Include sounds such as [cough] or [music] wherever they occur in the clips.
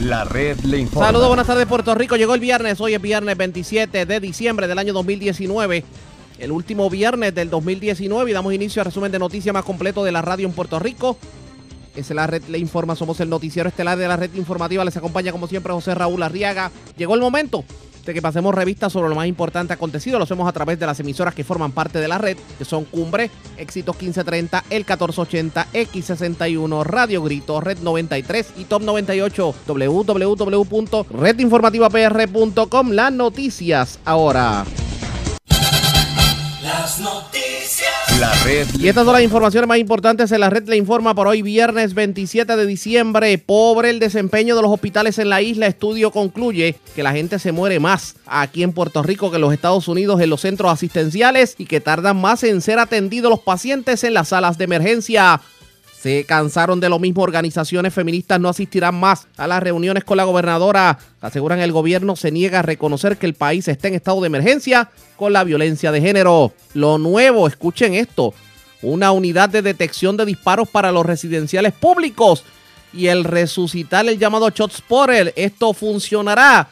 La red le informa. Saludos, buenas tardes Puerto Rico. Llegó el viernes, hoy es viernes 27 de diciembre del año 2019. El último viernes del 2019 y damos inicio al resumen de noticias más completo de la radio en Puerto Rico. Es la red le informa, somos el noticiero estelar de la red informativa. Les acompaña como siempre José Raúl Arriaga. Llegó el momento de que pasemos revistas sobre lo más importante acontecido. Lo hacemos a través de las emisoras que forman parte de la red, que son Cumbre, Éxitos 1530, El 1480, X61, Radio Grito, Red 93 y Top 98, www.redinformativapr.com. Las noticias ahora. Las noticias. La red Y estas son las informaciones más importantes en la red le informa por hoy viernes 27 de diciembre. Pobre el desempeño de los hospitales en la isla. Estudio concluye que la gente se muere más aquí en Puerto Rico que en los Estados Unidos en los centros asistenciales y que tardan más en ser atendidos los pacientes en las salas de emergencia. Se cansaron de lo mismo. Organizaciones feministas no asistirán más a las reuniones con la gobernadora. Aseguran el gobierno se niega a reconocer que el país está en estado de emergencia con la violencia de género. Lo nuevo, escuchen esto, una unidad de detección de disparos para los residenciales públicos y el resucitar el llamado Shot Spotter. Esto funcionará.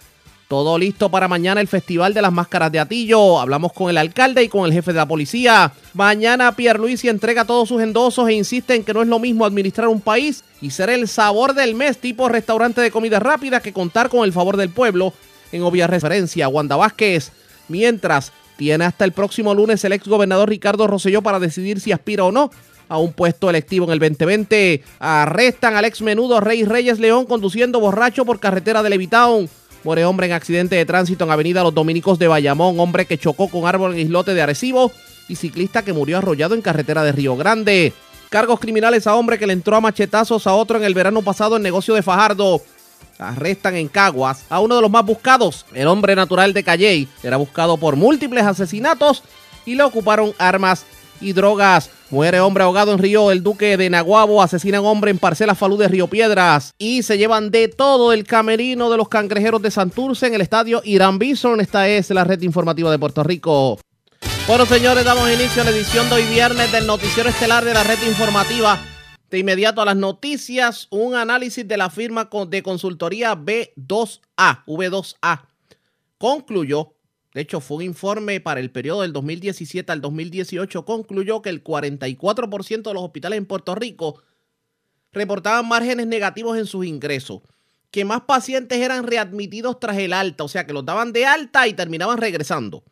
Todo listo para mañana el Festival de las Máscaras de Atillo. Hablamos con el alcalde y con el jefe de la policía. Mañana Pierluisi entrega todos sus endosos e insiste en que no es lo mismo administrar un país y ser el sabor del mes tipo restaurante de comida rápida que contar con el favor del pueblo. En obvia referencia, Wanda Vázquez. Mientras, tiene hasta el próximo lunes el ex gobernador Ricardo Rosselló para decidir si aspira o no a un puesto electivo en el 2020. Arrestan al ex menudo Rey Reyes León conduciendo borracho por carretera de Levitown. Muere hombre en accidente de tránsito en Avenida Los Dominicos de Bayamón. Hombre que chocó con árbol en islote de Arecibo. Y ciclista que murió arrollado en carretera de Río Grande. Cargos criminales a hombre que le entró a machetazos a otro en el verano pasado en negocio de Fajardo. Arrestan en Caguas a uno de los más buscados, el hombre natural de Calley. Era buscado por múltiples asesinatos y le ocuparon armas y drogas. Muere hombre ahogado en Río El Duque de Naguabo. Asesinan hombre en Parcela Falú de Río Piedras. Y se llevan de todo el camerino de los cangrejeros de Santurce en el estadio Irán Bison. Esta es la red informativa de Puerto Rico. Bueno, señores, damos inicio a la edición de hoy viernes del Noticiero Estelar de la red informativa. De inmediato a las noticias, un análisis de la firma de consultoría B2A, V2A, concluyó de hecho, fue un informe para el periodo del 2017 al 2018, concluyó que el 44% de los hospitales en Puerto Rico reportaban márgenes negativos en sus ingresos, que más pacientes eran readmitidos tras el alta, o sea, que los daban de alta y terminaban regresando,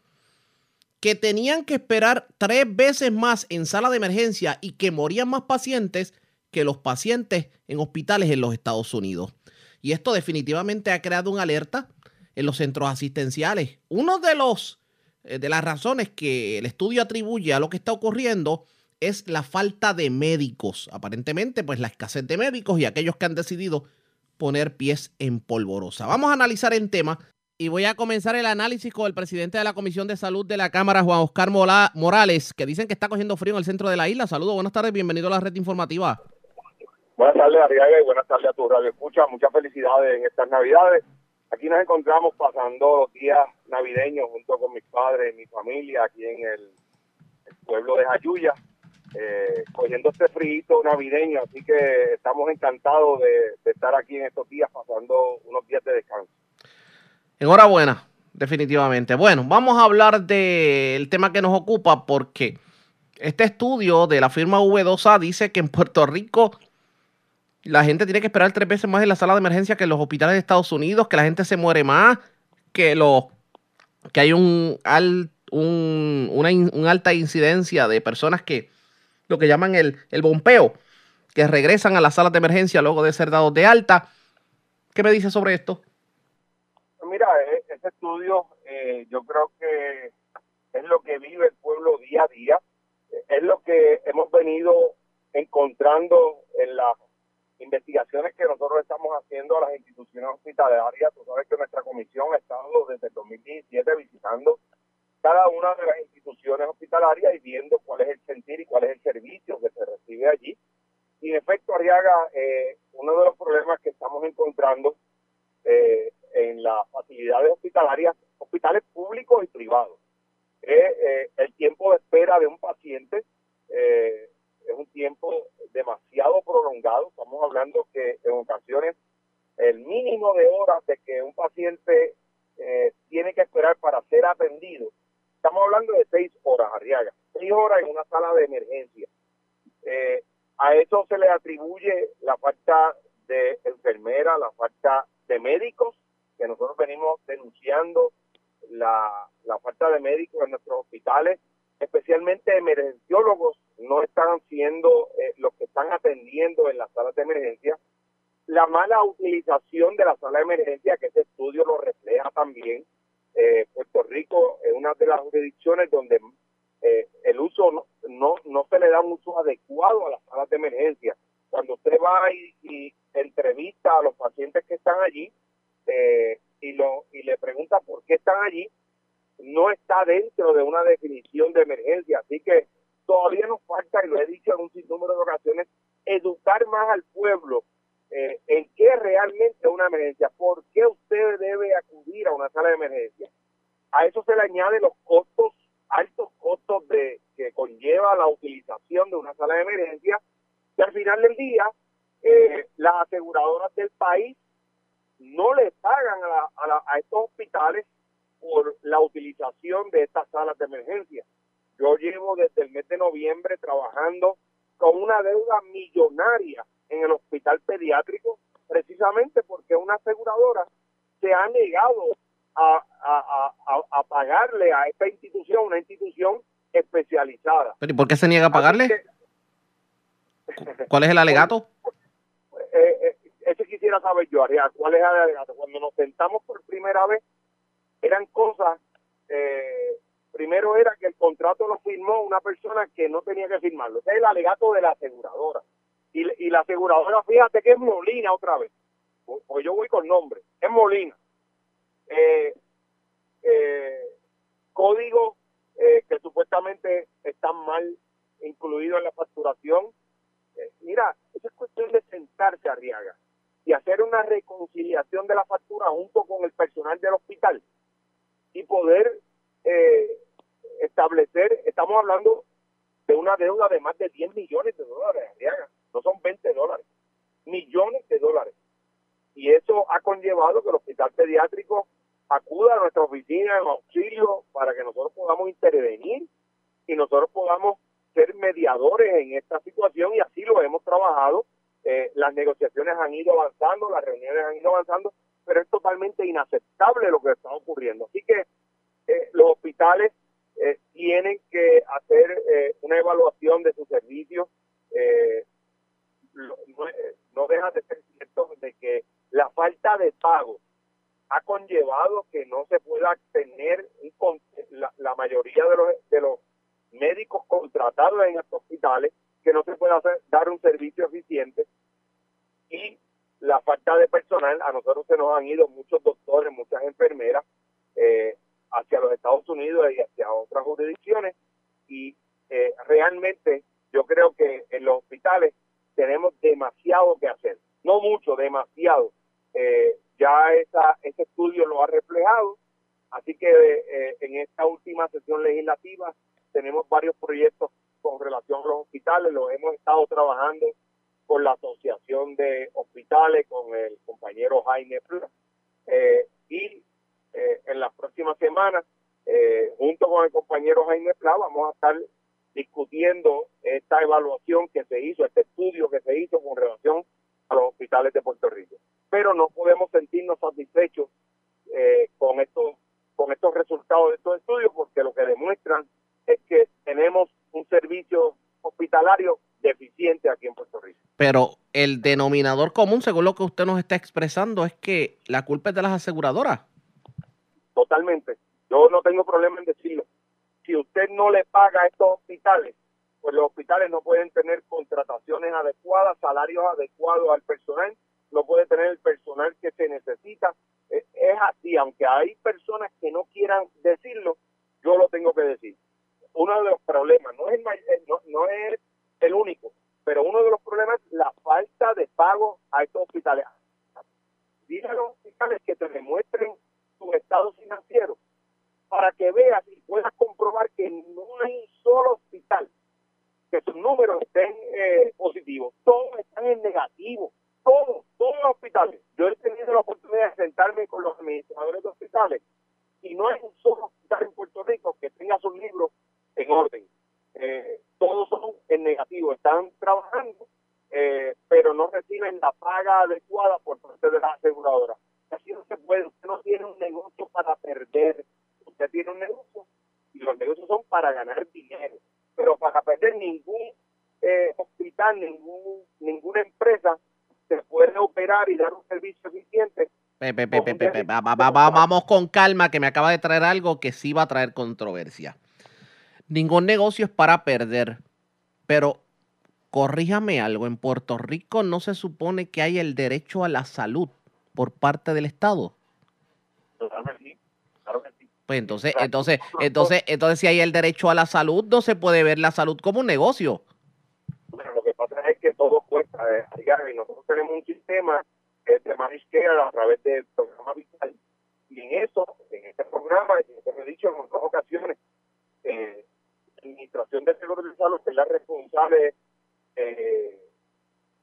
que tenían que esperar tres veces más en sala de emergencia y que morían más pacientes que los pacientes en hospitales en los Estados Unidos. Y esto definitivamente ha creado una alerta en los centros asistenciales. Uno de los eh, de las razones que el estudio atribuye a lo que está ocurriendo es la falta de médicos. Aparentemente, pues la escasez de médicos y aquellos que han decidido poner pies en polvorosa. Vamos a analizar el tema y voy a comenzar el análisis con el presidente de la Comisión de Salud de la Cámara, Juan Oscar Morales, que dicen que está cogiendo frío en el centro de la isla. Saludos, buenas tardes, bienvenido a la red informativa. Buenas tardes, Arriaga, y buenas tardes a tu radio escucha. Muchas felicidades en estas Navidades. Aquí nos encontramos pasando los días navideños junto con mis padres y mi familia aquí en el, pueblo de Jayuya, eh, cogiendo este frío navideño, así que estamos encantados de, estar aquí en estos días pasando unos días de descanso. Enhorabuena, definitivamente. Bueno, vamos a hablar del tema que nos ocupa porque este estudio de la firma V2A dice que en Puerto Rico la gente tiene que esperar tres veces más en la sala de emergencia que en los hospitales de Estados Unidos, que la gente se muere más, que los que hay un, al, un una, alta incidencia de personas que lo que llaman el, el bompeo, que regresan a las salas de emergencia luego de ser dados de alta. ¿Qué me dice sobre esto? Mira, ese estudio eh, yo creo que es lo que vive el pueblo día a día, es lo que hemos venido encontrando en la investigaciones que nosotros estamos haciendo a las instituciones hospitalarias. Tú sabes que nuestra comisión ha estado desde el 2017 visitando cada una de las instituciones hospitalarias y viendo cuál es el sentir y cuál es el servicio que se recibe allí. Y en efecto, Arriaga, eh, uno de los problemas que estamos encontrando eh, en las facilidades hospitalarias, hospitales públicos y privados, es eh, el tiempo de espera de un paciente eh, es un tiempo demasiado prolongado. Estamos hablando que en ocasiones el mínimo de horas de que un paciente eh, tiene que esperar para ser atendido, estamos hablando de seis horas, Arriaga, seis horas en una sala de emergencia. Eh, a eso se le atribuye la falta de enfermeras, la falta de médicos, que nosotros venimos denunciando la, la falta de médicos en nuestros hospitales, especialmente emergenciólogos no están siendo eh, los que están atendiendo en las salas de emergencia. La mala utilización de la sala de emergencia, que ese estudio lo refleja también. Eh, Puerto Rico es una de las jurisdicciones donde eh, el uso no, no, se le da un uso adecuado a las salas de emergencia. Cuando usted va y, y entrevista a los pacientes que están allí y, lo, y le pregunta por qué están allí, no está dentro de una definición de emergencia. Así que todavía nos falta, y lo he dicho en un sinnúmero de ocasiones, educar más al pueblo eh, en qué realmente es una emergencia, por qué usted debe acudir a una sala de emergencia. A eso se le añade los costos, altos costos de que conlleva la utilización de una sala de emergencia, y al final del día, eh, las aseguradoras del país no le pagan a, a estos hospitales por la utilización de estas salas de emergencia. Yo llevo desde el mes de noviembre trabajando con una deuda millonaria en el hospital pediátrico, precisamente porque una aseguradora se ha negado a, pagarle a esta institución, una institución especializada. ¿Pero y por qué se niega a pagarle? ¿Cuál es el alegato? [laughs] Eh, eh, ese quisiera saber yo, Ariel, ¿cuál es el alegato? Cuando nos sentamos por primera vez, eran cosas eh, primero era que el contrato lo firmó una persona que no tenía que firmarlo. Ese es el alegato de la aseguradora. Y, la aseguradora, fíjate que es Molina otra vez. Pues yo voy con nombre. Es Molina. Eh, eh, código eh, que supuestamente están mal incluidos en la facturación. mira, eso es cuestión de sentarse, Arriaga, y hacer una reconciliación de la factura junto con el personal del hospital y poder eh, establecer, estamos hablando de una deuda de más de 10 millones de dólares, no son 20 dólares, millones de dólares. Y eso ha conllevado que el hospital pediátrico acuda a nuestra oficina en auxilio para que nosotros podamos intervenir y nosotros podamos ser mediadores en esta situación y así lo hemos trabajado. Eh, las negociaciones han ido avanzando, las reuniones han ido avanzando, pero es totalmente inaceptable lo que está ocurriendo. Así que eh, los hospitales eh, tienen que hacer eh, una evaluación de sus servicios. Eh, no, deja de ser cierto de que la falta de pago ha conllevado que no se pueda tener la, mayoría de los, médicos contratados en estos hospitales, que no se pueda dar un servicio eficiente y la falta de personal. A nosotros se nos han ido muchos doctores, muchas enfermeras. Hacia los Estados Unidos y hacia otras jurisdicciones. Y eh, realmente yo creo que en los hospitales tenemos demasiado que hacer, no mucho, demasiado. Eh, ya esa, ese estudio lo ha reflejado, así que eh, en esta última sesión legislativa tenemos varios proyectos con relación a los hospitales, los hemos estado trabajando con la Asociación de Hospitales, con el compañero Jaime Flores, y eh, en las próximas semanas, eh, junto con el compañero Jaime Pla, vamos a estar discutiendo esta evaluación que se hizo, este estudio que se hizo con relación a los hospitales de Puerto Rico. Pero no podemos sentirnos satisfechos eh, con estos con estos resultados de estos estudios porque lo que demuestran es que tenemos un servicio hospitalario deficiente aquí en Puerto Rico. Pero el denominador común, según lo que usted nos está expresando, es que la culpa es de las aseguradoras totalmente. Yo no tengo problema en decirlo. Si usted no le paga a estos hospitales, pues los hospitales no pueden tener contrataciones adecuadas, salarios adecuados al personal, no puede tener el personal que se necesita. Es, así, aunque hay personas que no quieran decirlo, yo lo tengo que decir. Uno de los problemas, no es el, no, no es el único, pero uno de los problemas es la falta de pago a estos hospitales. Dile a los hospitales que te demuestren su estado financiero para que veas y puedas comprobar que no hay un solo hospital que sus números estén eh, positivos. Todos están en negativo. todos, todos los hospitales. Yo he tenido la oportunidad de sentarme con los administradores de hospitales y no hay un solo hospital en Puerto Rico que tenga sus libros en orden. Eh, todos son en negativo, están trabajando, eh, pero no reciben la paga adecuada por parte de la aseguradora. Así no se puede, usted no tiene un negocio para perder, usted tiene un negocio y los negocios son para ganar dinero, pero para perder ningún eh, hospital, ningún, ninguna empresa se puede operar y dar un servicio eficiente. vamos con calma, que me acaba de traer algo que sí va a traer controversia. Ningún negocio es para perder, pero corríjame algo, en Puerto Rico no se supone que hay el derecho a la salud por parte del Estado. Pues entonces, entonces, entonces, entonces si hay el derecho a la salud, no se puede ver la salud como un negocio. Bueno, lo que pasa es que todo cuesta, eh, y nosotros tenemos un sistema de managed care a través del programa Vital, y en eso, en este programa, como he dicho en otras ocasiones, eh, la Administración de Seguro de Salud es la responsable de eh,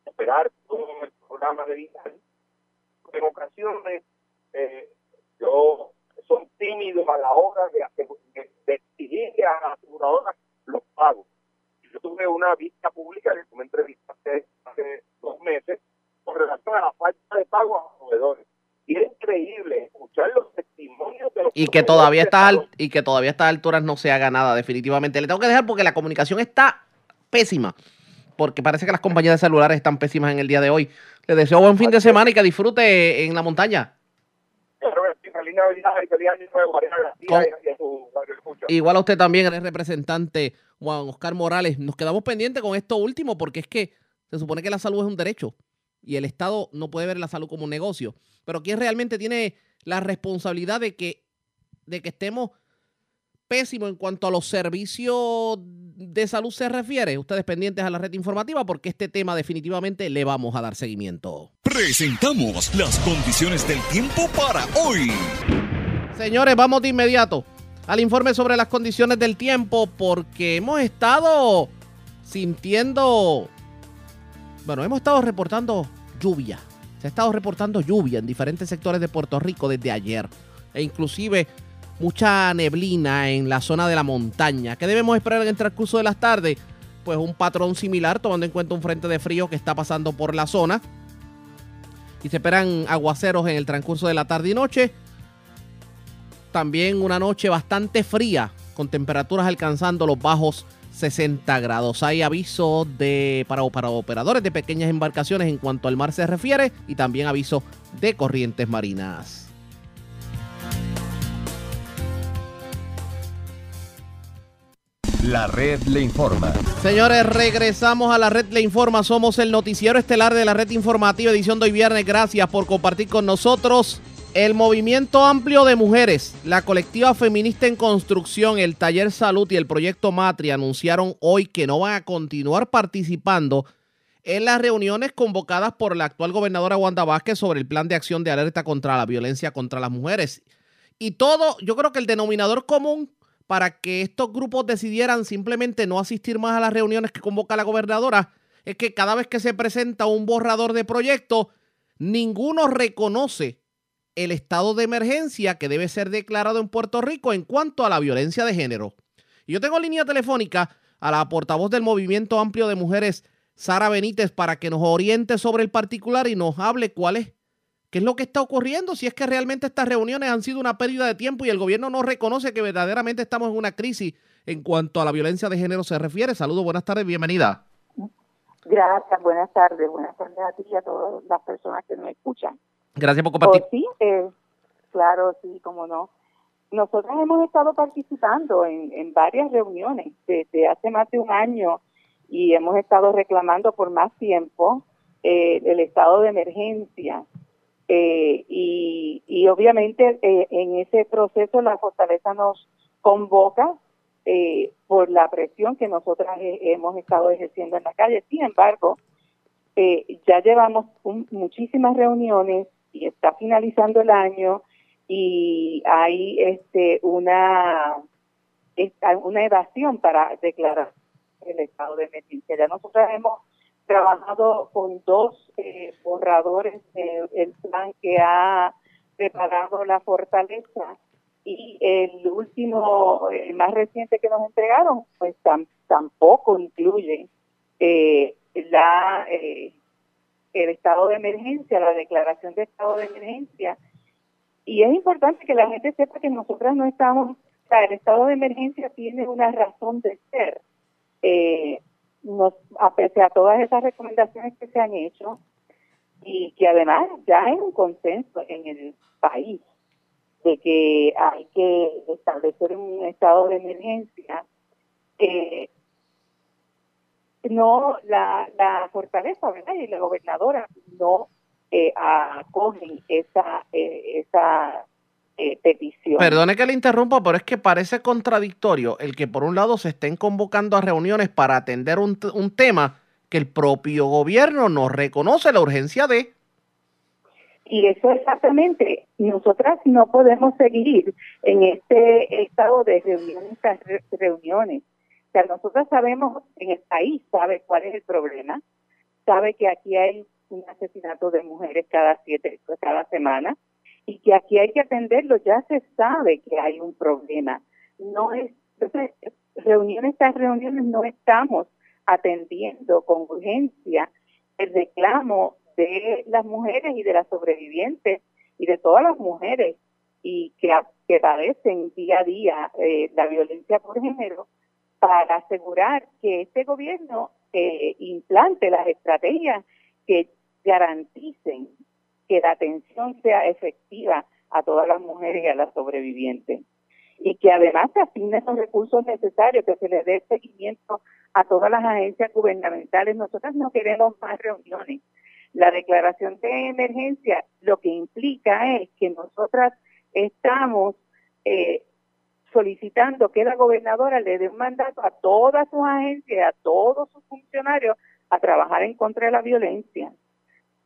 operar todo el programa de Vital. En ocasiones, eh, yo son tímidos a la hora de, de, de exigirle a la aseguradora los pagos. Yo tuve una vista pública que me entrevistaste hace dos meses con relación a la falta de pago a los proveedores. Y es increíble escuchar los testimonios de los y que todavía está y que todavía a estas alturas no se haga nada definitivamente. Le tengo que dejar porque la comunicación está pésima. Porque parece que las compañías de celulares están pésimas en el día de hoy. Le deseo buen fin de semana y que disfrute en la montaña. Igual a usted también, el representante Juan Oscar Morales. Nos quedamos pendientes con esto último porque es que se supone que la salud es un derecho y el Estado no puede ver la salud como un negocio. Pero ¿quién realmente tiene la responsabilidad de que, de que estemos pésimos en cuanto a los servicios de salud se refiere? Ustedes pendientes a la red informativa porque este tema definitivamente le vamos a dar seguimiento. Presentamos las condiciones del tiempo para hoy. Señores, vamos de inmediato al informe sobre las condiciones del tiempo porque hemos estado sintiendo, bueno, hemos estado reportando lluvia. Se ha estado reportando lluvia en diferentes sectores de Puerto Rico desde ayer e inclusive mucha neblina en la zona de la montaña. ¿Qué debemos esperar en el transcurso de las tardes? Pues un patrón similar tomando en cuenta un frente de frío que está pasando por la zona. Y se esperan aguaceros en el transcurso de la tarde y noche también una noche bastante fría, con temperaturas alcanzando los bajos 60 grados. Hay aviso de, para, para operadores de pequeñas embarcaciones en cuanto al mar se refiere y también aviso de corrientes marinas. La red le informa. Señores, regresamos a la red le informa. Somos el noticiero estelar de la red informativa edición de hoy viernes. Gracias por compartir con nosotros. El Movimiento Amplio de Mujeres, la colectiva feminista en construcción, el Taller Salud y el Proyecto Matri anunciaron hoy que no van a continuar participando en las reuniones convocadas por la actual gobernadora Wanda Vázquez sobre el plan de acción de alerta contra la violencia contra las mujeres. Y todo, yo creo que el denominador común para que estos grupos decidieran simplemente no asistir más a las reuniones que convoca la gobernadora es que cada vez que se presenta un borrador de proyecto, ninguno reconoce el estado de emergencia que debe ser declarado en Puerto Rico en cuanto a la violencia de género. Yo tengo línea telefónica a la portavoz del Movimiento Amplio de Mujeres, Sara Benítez, para que nos oriente sobre el particular y nos hable cuál es, qué es lo que está ocurriendo, si es que realmente estas reuniones han sido una pérdida de tiempo y el gobierno no reconoce que verdaderamente estamos en una crisis en cuanto a la violencia de género se refiere. Saludos, buenas tardes, bienvenida. Gracias, buenas tardes, buenas tardes a ti y a todas las personas que nos escuchan. Gracias por compartir. Oh, sí, eh, claro, sí, como no. Nosotros hemos estado participando en, en varias reuniones desde hace más de un año y hemos estado reclamando por más tiempo eh, el estado de emergencia. Eh, y, obviamente eh, en ese proceso la fortaleza nos convoca eh, por la presión que nosotras hemos estado ejerciendo en la calle. Sin embargo, ya llevamos muchísimas reuniones y está finalizando el año y hay este una una evasión para declarar el estado de emergencia. Ya nosotros hemos trabajado con dos eh, borradores del plan que ha preparado la fortaleza y el último, el más reciente que nos entregaron, pues tampoco incluye eh, la eh, el estado de emergencia, la declaración de estado de emergencia. Y es importante que la gente sepa que nosotras no estamos, o sea, el estado de emergencia tiene una razón de ser. A pesar de todas esas recomendaciones que se han hecho y que además ya hay un consenso en el país de que hay que establecer un estado de emergencia, eh, no la, la fortaleza, ¿verdad? Y la gobernadora no eh, acogen esa, eh, esa eh, petición. Perdone que le interrumpa, pero es que parece contradictorio el que por un lado se estén convocando a reuniones para atender un, un tema que el propio gobierno no reconoce la urgencia de. Y eso exactamente, nosotras no podemos seguir en este estado de reuniones reuniones. O sea, nosotros sabemos, en el país sabe cuál es el problema, sabe que aquí hay un asesinato de mujeres cada siete, cada semana, y que aquí hay que atenderlo, ya se sabe que hay un problema. No es, reuniones tras reuniones no estamos atendiendo con urgencia el reclamo de las mujeres y de las sobrevivientes y de todas las mujeres y que, que padecen día a día eh, la violencia por género para asegurar que este gobierno eh, implante las estrategias que garanticen que la atención sea efectiva a todas las mujeres y a las sobrevivientes. Y que además se asignen los recursos necesarios, que se les dé seguimiento a todas las agencias gubernamentales. Nosotros no queremos más reuniones. La declaración de emergencia lo que implica es que nosotras estamos eh, solicitando que la gobernadora le dé un mandato a todas sus agencias, a todos sus funcionarios, a trabajar en contra de la violencia.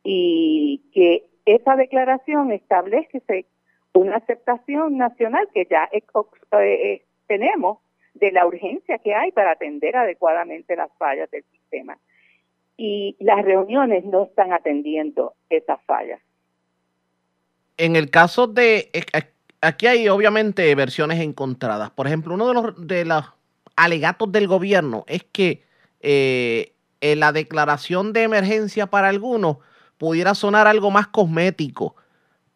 Y que esa declaración establece una aceptación nacional que ya eh, eh, tenemos de la urgencia que hay para atender adecuadamente las fallas del sistema. Y las reuniones no están atendiendo esas fallas. En el caso de, eh, aquí hay obviamente versiones encontradas. Por ejemplo, uno de los, de los alegatos del gobierno es que en la declaración de emergencia para algunos pudiera sonar algo más cosmético.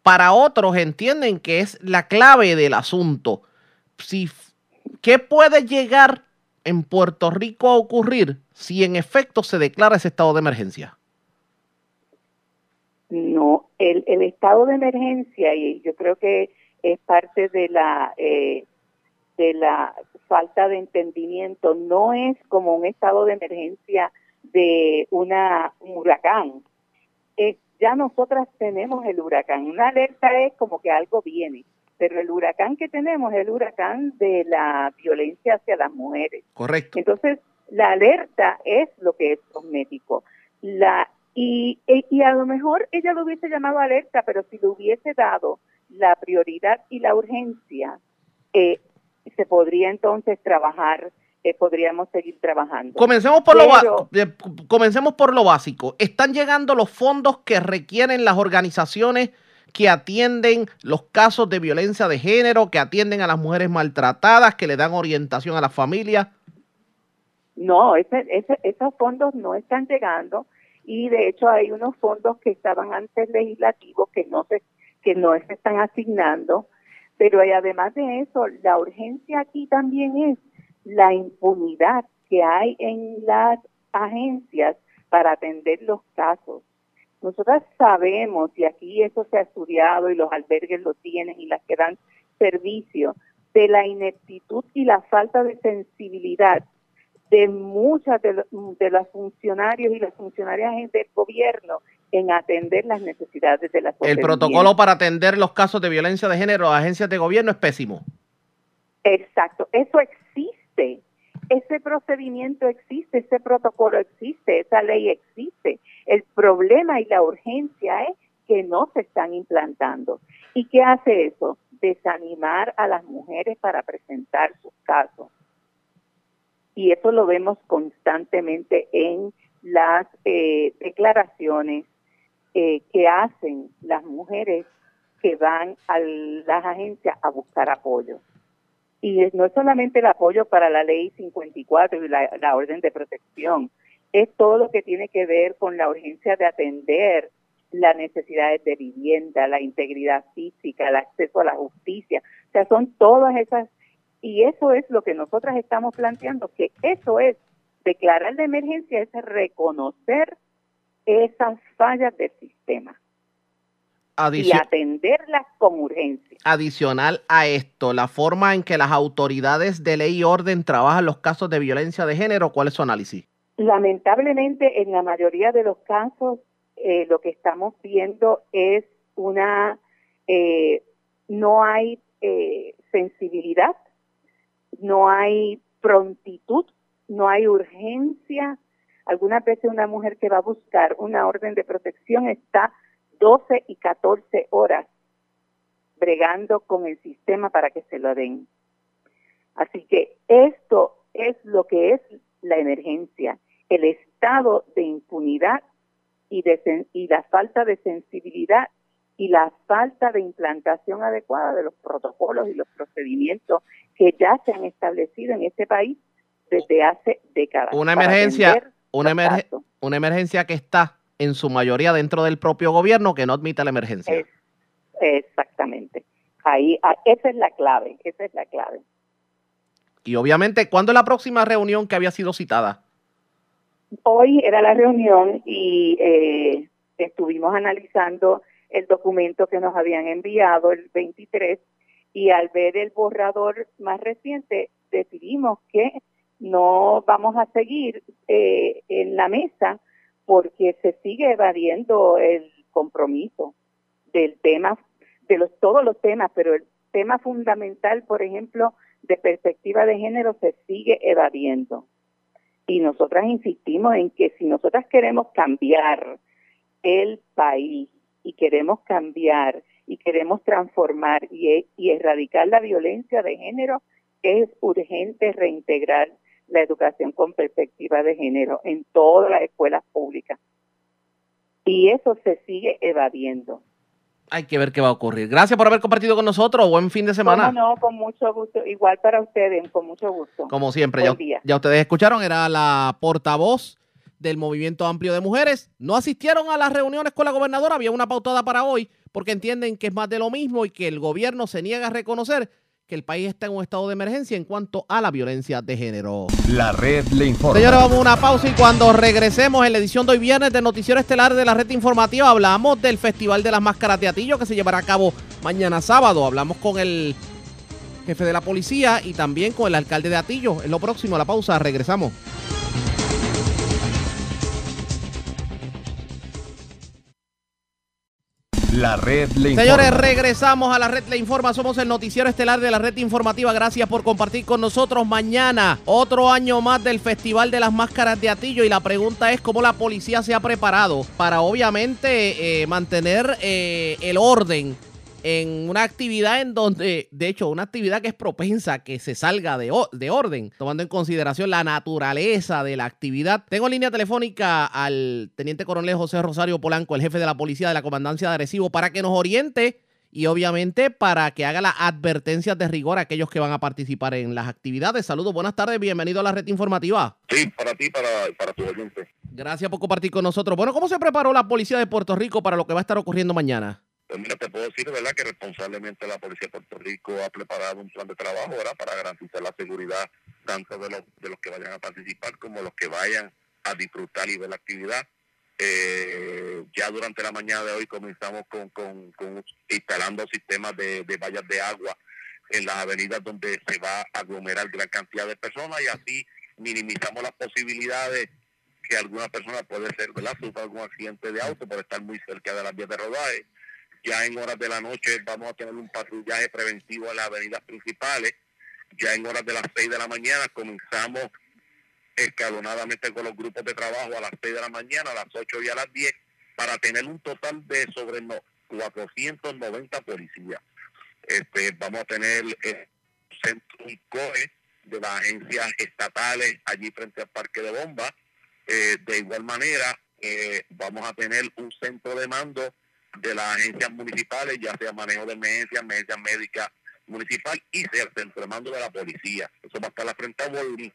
Para otros entienden que es la clave del asunto. Si, ¿Qué puede llegar en Puerto Rico a ocurrir si en efecto se declara ese estado de emergencia? No, el, estado de emergencia, y yo creo que es parte de la eh, de la falta de entendimiento, no es como un estado de emergencia de una, un huracán ya nosotras tenemos el huracán. Una alerta es como que algo viene, pero el huracán que tenemos es el huracán de la violencia hacia las mujeres. Correcto. Entonces, la alerta es lo que es cosmético. La, y, y a lo mejor ella lo hubiese llamado alerta, pero si le hubiese dado la prioridad y la urgencia, eh, se podría entonces trabajar podríamos seguir trabajando. Comencemos por, lo eh, comencemos por lo básico. ¿Están llegando los fondos que requieren las organizaciones que atienden los casos de violencia de género, que atienden a las mujeres maltratadas, que le dan orientación a las familias? No, ese, esos fondos no están llegando y de hecho hay unos fondos que estaban antes legislativos que no se que no se están asignando, pero además de eso, la urgencia aquí también es la impunidad que hay en las agencias para atender los casos. Nosotras sabemos, y aquí eso se ha estudiado y los albergues lo tienen y las que dan servicio, de la ineptitud y la falta de sensibilidad de muchas de, los funcionarios y las funcionarias del gobierno en atender las necesidades de la sociedad. El protocolo para atender los casos de violencia de género a agencias de gobierno es pésimo. Exacto, eso existe ese procedimiento existe, ese protocolo existe, esa ley existe. El problema y la urgencia es que no se están implantando. ¿Y qué hace eso? Desanimar a las mujeres para presentar sus casos. Y eso lo vemos constantemente en las eh, declaraciones eh, que hacen las mujeres que van a las agencias a buscar apoyo. Y no es solamente el apoyo para la ley 54 y la, orden de protección, es todo lo que tiene que ver con la urgencia de atender las necesidades de vivienda, la integridad física, el acceso a la justicia. O sea, son todas esas, y eso es lo que nosotras estamos planteando, que eso es, declarar de emergencia es reconocer esas fallas del sistema y atenderlas con urgencia. Adicional a esto, la forma en que las autoridades de ley y orden trabajan los casos de violencia de género, ¿cuál es su análisis? Lamentablemente, en la mayoría de los casos, eh, lo que estamos viendo es una, eh, no hay eh, sensibilidad, no hay prontitud, no hay urgencia. Algunas veces una mujer que va a buscar una orden de protección está 12 y 14 horas bregando con el sistema para que se lo den. Así que esto es lo que es la emergencia, el estado de impunidad y, de, y la falta de sensibilidad y la falta de implantación adecuada de los protocolos y los procedimientos que ya se han establecido en este país desde hace décadas. Una emergencia, una, una emergencia que está en su mayoría dentro del propio gobierno que no admita la emergencia. exactamente. Ahí, ah, esa es la clave, esa es la clave. Y obviamente, ¿cuándo es la próxima reunión que había sido citada? Hoy era la reunión y eh, estuvimos analizando el documento que nos habían enviado el 23 y al ver el borrador más reciente decidimos que no vamos a seguir eh, en la mesa porque se sigue evadiendo el compromiso del tema, de los, todos los temas, pero el tema fundamental, por ejemplo, de perspectiva de género se sigue evadiendo. Y nosotras insistimos en que si nosotras queremos cambiar el país y queremos cambiar y queremos transformar y, y erradicar la violencia de género, es urgente reintegrar la educación con perspectiva de género en todas las escuelas públicas. Y eso se sigue evadiendo. Hay que ver qué va a ocurrir. Gracias por haber compartido con nosotros. Buen fin de semana. No, no, con mucho gusto. Igual para ustedes, con mucho gusto. Como siempre, ya, ya ustedes escucharon, era la portavoz del Movimiento Amplio de Mujeres. No asistieron a las reuniones con la gobernadora, había una pautada para hoy, porque entienden que es más de lo mismo y que el gobierno se niega a reconocer que el país está en un estado de emergencia en cuanto a la violencia de género. La red le informa. Señores, vamos a una pausa y cuando regresemos en la edición de hoy viernes del Noticiero Estelar de la red informativa, hablamos del Festival de las Máscaras de Atillo que se llevará a cabo mañana sábado. Hablamos con el jefe de la policía y también con el alcalde de Atillo. En lo próximo, la pausa, regresamos. La red le informa. Señores, regresamos a la red le informa. Somos el noticiero estelar de la red informativa. Gracias por compartir con nosotros mañana otro año más del Festival de las Máscaras de Atillo. Y la pregunta es cómo la policía se ha preparado para obviamente eh, mantener eh, el orden en una actividad en donde, de hecho, una actividad que es propensa que se salga de, de, orden, tomando en consideración la naturaleza de la actividad. Tengo en línea telefónica al teniente coronel José Rosario Polanco, el jefe de la policía de la comandancia de Arecibo, para que nos oriente y obviamente para que haga las advertencias de rigor a aquellos que van a participar en las actividades. Saludos, buenas tardes, bienvenido a la red informativa. Sí, para ti, para, para tu oyente. Gracias por compartir con nosotros. Bueno, ¿cómo se preparó la policía de Puerto Rico para lo que va a estar ocurriendo mañana? Pues mira, te puedo decir, ¿verdad?, que responsablemente la Policía de Puerto Rico ha preparado un plan de trabajo, ¿verdad?, para garantizar la seguridad tanto de los, de los que vayan a participar como los que vayan a disfrutar y ver la actividad. Eh, ya durante la mañana de hoy comenzamos con, con, instalando sistemas de, de vallas de agua en las avenidas donde se va a aglomerar gran cantidad de personas y así minimizamos las posibilidades que alguna persona puede ser, ¿verdad?, sufra algún accidente de auto por estar muy cerca de las vías de rodaje ya en horas de la noche vamos a tener un patrullaje preventivo en las avenidas principales. Ya en horas de las 6 de la mañana comenzamos escalonadamente con los grupos de trabajo a las 6 de la mañana, a las 8 y a las 10, para tener un total de sobre 490 policías. Este, vamos a tener el centro COE de las agencias estatales allí frente al Parque de Bomba. Eh, de igual manera, eh, vamos a tener un centro de mando de las agencias municipales, ya sea manejo de emergencias, emergencia médica municipal y el centro mando de la policía. Eso va a estar la frente a Wolverine.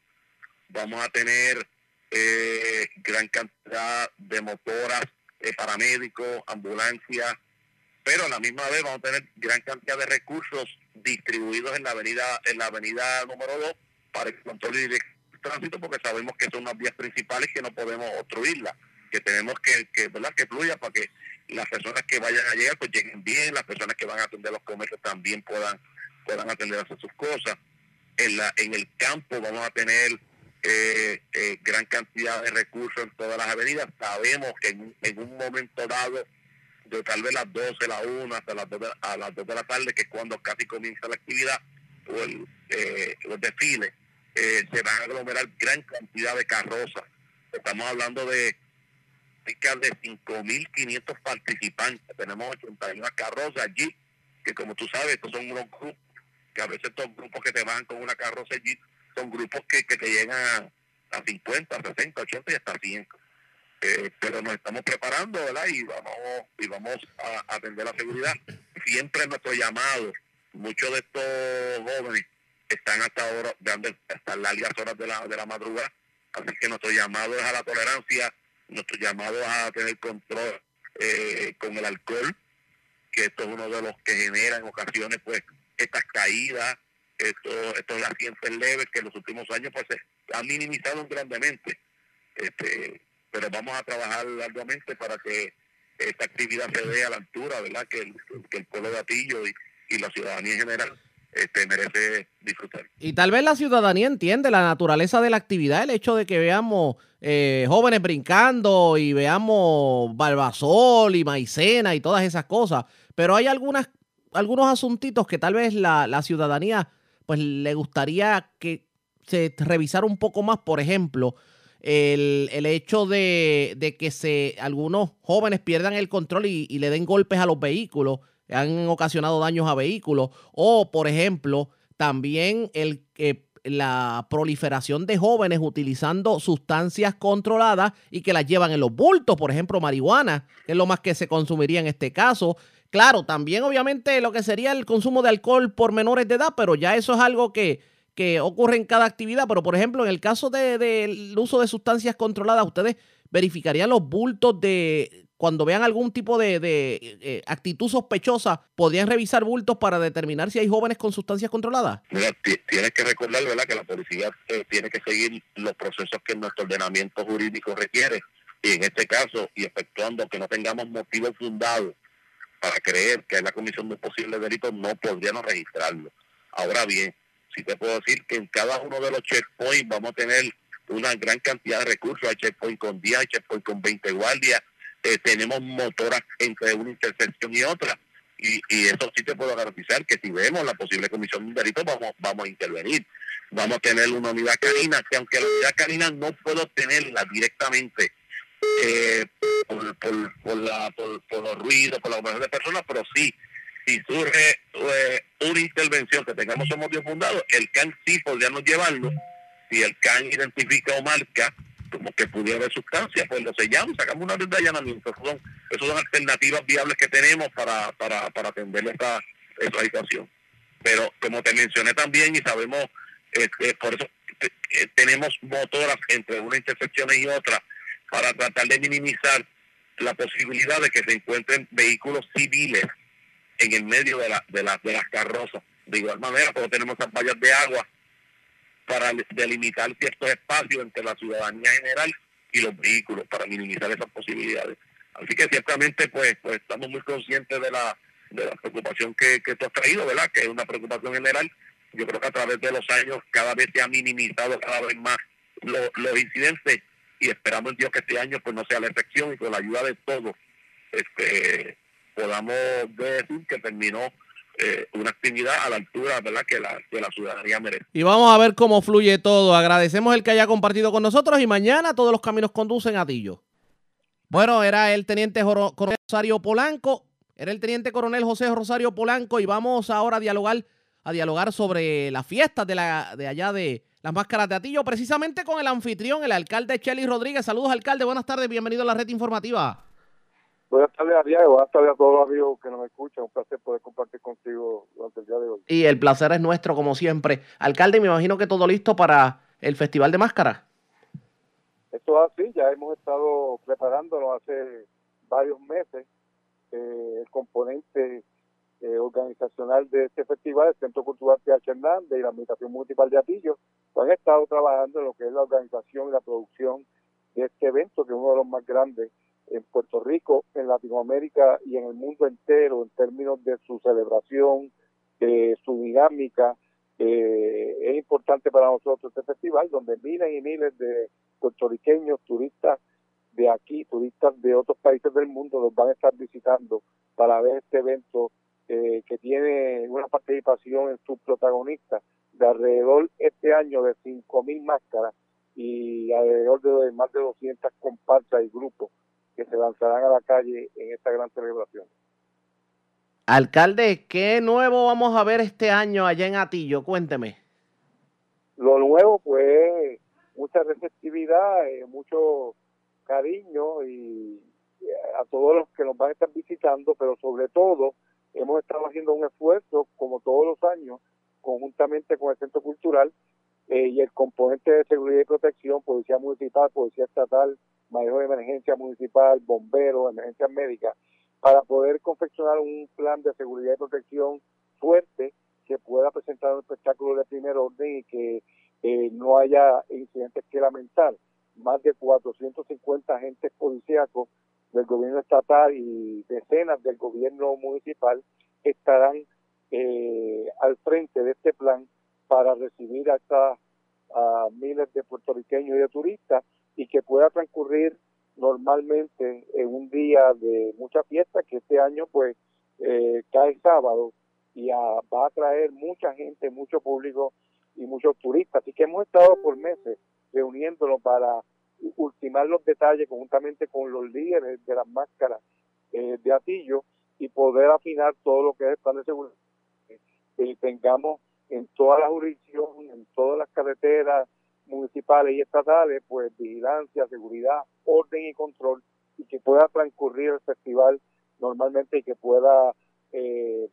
Vamos a tener eh, gran cantidad de motoras, eh, paramédicos, ambulancias, pero a la misma vez vamos a tener gran cantidad de recursos distribuidos en la avenida en la avenida número 2 para el control y tránsito porque sabemos que son las vías principales que no podemos obstruirlas, que tenemos que, que, ¿verdad? que fluya para que las personas que vayan a llegar pues lleguen bien, las personas que van a atender los comercios también puedan puedan atender a sus cosas. En la en el campo vamos a tener eh, eh, gran cantidad de recursos en todas las avenidas. Sabemos que en, en un momento dado de tal vez las 12, la 1 hasta las 2 de, a las 2 de la tarde, que es cuando casi comienza la actividad o el, eh, los desfiles, eh, se van a aglomerar gran cantidad de carrozas. Estamos hablando de cerca de 5.500 participantes. Tenemos 81 carrozas allí, que como tú sabes, estos son unos grupos, que a veces estos grupos que te van con una carroza allí, son grupos que, que te llegan a, a 50, 60, 80 y hasta 100. Eh, pero nos estamos preparando, ¿verdad? Y vamos, y vamos a atender la seguridad. Siempre nuestro llamado, muchos de estos jóvenes están hasta ahora, hasta largas horas de la, de la madrugada, así que nuestro llamado es a la tolerancia, nuestro llamado a tener control eh, con el alcohol, que esto es uno de los que genera en ocasiones pues estas caídas, estos, estos accidentes leves que en los últimos años pues se han minimizado grandemente. Este, pero vamos a trabajar largamente para que esta actividad se dé a la altura, ¿verdad? Que el, que el pueblo de Atillo y, y la ciudadanía en general este, merece disfrutar. Y tal vez la ciudadanía entiende la naturaleza de la actividad, el hecho de que veamos eh, jóvenes brincando y veamos barbasol y maicena y todas esas cosas, pero hay algunas, algunos asuntitos que tal vez la, la ciudadanía pues le gustaría que se revisara un poco más, por ejemplo, el, el hecho de, de, que se algunos jóvenes pierdan el control y, y, le den golpes a los vehículos, han ocasionado daños a vehículos, o por ejemplo, también el eh, la proliferación de jóvenes utilizando sustancias controladas y que las llevan en los bultos, por ejemplo, marihuana, que es lo más que se consumiría en este caso. Claro, también obviamente lo que sería el consumo de alcohol por menores de edad, pero ya eso es algo que, que ocurre en cada actividad, pero por ejemplo, en el caso del de, uso de sustancias controladas, ustedes verificarían los bultos de cuando vean algún tipo de, de eh, actitud sospechosa, podrían revisar bultos para determinar si hay jóvenes con sustancias controladas. Mira, tienes que recordar, ¿verdad?, que la policía eh, tiene que seguir los procesos que nuestro ordenamiento jurídico requiere. Y en este caso, y efectuando que no tengamos motivos fundados para creer que es la comisión de un posible delito, no podríamos registrarlo. Ahora bien, sí te puedo decir que en cada uno de los checkpoints vamos a tener una gran cantidad de recursos. Hay checkpoint con 10, hay checkpoint con 20 guardias, eh, tenemos motoras entre una intersección y otra. Y, eso sí te puedo garantizar que si vemos la posible comisión de un delito, vamos, vamos a intervenir. Vamos a tener una unidad canina, que aunque la unidad canina no puedo tenerla directamente eh, por, por, por, la, por, los ruidos, por la operación de personas, pero sí si surge eh, una intervención que tengamos un motivo fundado, el CAN sí podríamos llevarlo. Si el CAN identifica o marca como que pudiera haber sustancia, pues lo sellamos, sacamos una red de allanamiento. Esas son, esas son alternativas viables que tenemos para, para, para atender esta, situación. Pero como te mencioné también y sabemos, este, por eso eh, tenemos motoras entre una intersección y otra para tratar de minimizar la posibilidad de que se encuentren vehículos civiles en el medio de, la, de, la, de las carrozas. De igual manera, como tenemos esas vallas de agua para delimitar ciertos espacios entre la ciudadanía general y los vehículos, para minimizar esas posibilidades. Así que ciertamente, pues, pues estamos muy conscientes de la, de la preocupación que, que tú has traído, ¿verdad? Que es una preocupación general. Yo creo que a través de los años cada vez se ha minimizado cada vez más lo, los incidentes y esperamos en Dios que este año pues no sea la excepción y con la ayuda de todos este, podamos decir que terminó eh, una actividad a la altura. Que, la, ciudadanía merece. Y vamos a ver cómo fluye todo. Agradecemos el que haya compartido con nosotros y mañana todos los caminos conducen a Tillo. Bueno, era el teniente coronel Rosario Polanco, era el teniente coronel José Rosario Polanco y vamos ahora a dialogar, a dialogar sobre las fiestas de, la, de allá de las máscaras de Atillo, precisamente con el anfitrión, el alcalde Chely Rodríguez. Saludos, alcalde. Buenas tardes. Bienvenido a la red informativa. Buenas tardes a Diego, buenas tardes a todos los amigos que nos escuchan. Un placer poder compartir contigo durante el día de hoy. Y el placer es nuestro, como siempre. Alcalde, me imagino que todo listo para el Festival de Máscaras. Esto es así, ya hemos estado preparándonos hace varios meses. Eh, el componente eh, organizacional de este festival, el Centro Cultural P.H. Hernández y la Administración Municipal de Atillo, han estado trabajando en lo que es la organización y la producción de este evento, que es uno de los más grandes en Puerto Rico, en Latinoamérica y en el mundo entero en términos de su celebración, su dinámica. Eh, es importante para nosotros este festival donde miles y miles de puertorriqueños, turistas de aquí, turistas de otros países del mundo nos van a estar visitando para ver este evento eh, que tiene una participación en sus protagonistas de alrededor este año de 5.000 máscaras y alrededor de más de 200 comparsas y grupos que se lanzarán a la calle en esta gran celebración. Alcalde, ¿qué nuevo vamos a ver este año allá en Atillo? Cuénteme. Lo nuevo, pues, mucha receptividad, eh, mucho cariño y eh, a todos los que nos van a estar visitando, pero sobre todo hemos estado haciendo un esfuerzo, como todos los años, conjuntamente con el Centro Cultural eh, y el componente de seguridad y protección, Policía Municipal, Policía Estatal, manejo de emergencia municipal, bomberos, emergencias médicas, para poder confeccionar un plan de seguridad y protección fuerte que pueda presentar un espectáculo de primer orden y que eh, no haya incidentes que lamentar. Más de 450 agentes policíacos del gobierno estatal y decenas del gobierno municipal estarán eh, al frente de este plan para recibir a estas a miles de puertorriqueños y de turistas y que pueda transcurrir normalmente en un día de mucha fiesta que este año pues eh, cae sábado y va a traer mucha gente, mucho público y muchos turistas. Así que hemos estado por meses reuniéndonos para ultimar los detalles conjuntamente con los líderes de las máscaras eh, de Atillo y poder afinar todo lo que es el plan de seguridad. Que tengamos en toda la jurisdicción, en todas las carreteras, municipales y estatales, pues vigilancia, seguridad, orden y control, y que pueda transcurrir el festival normalmente y que pueda eh,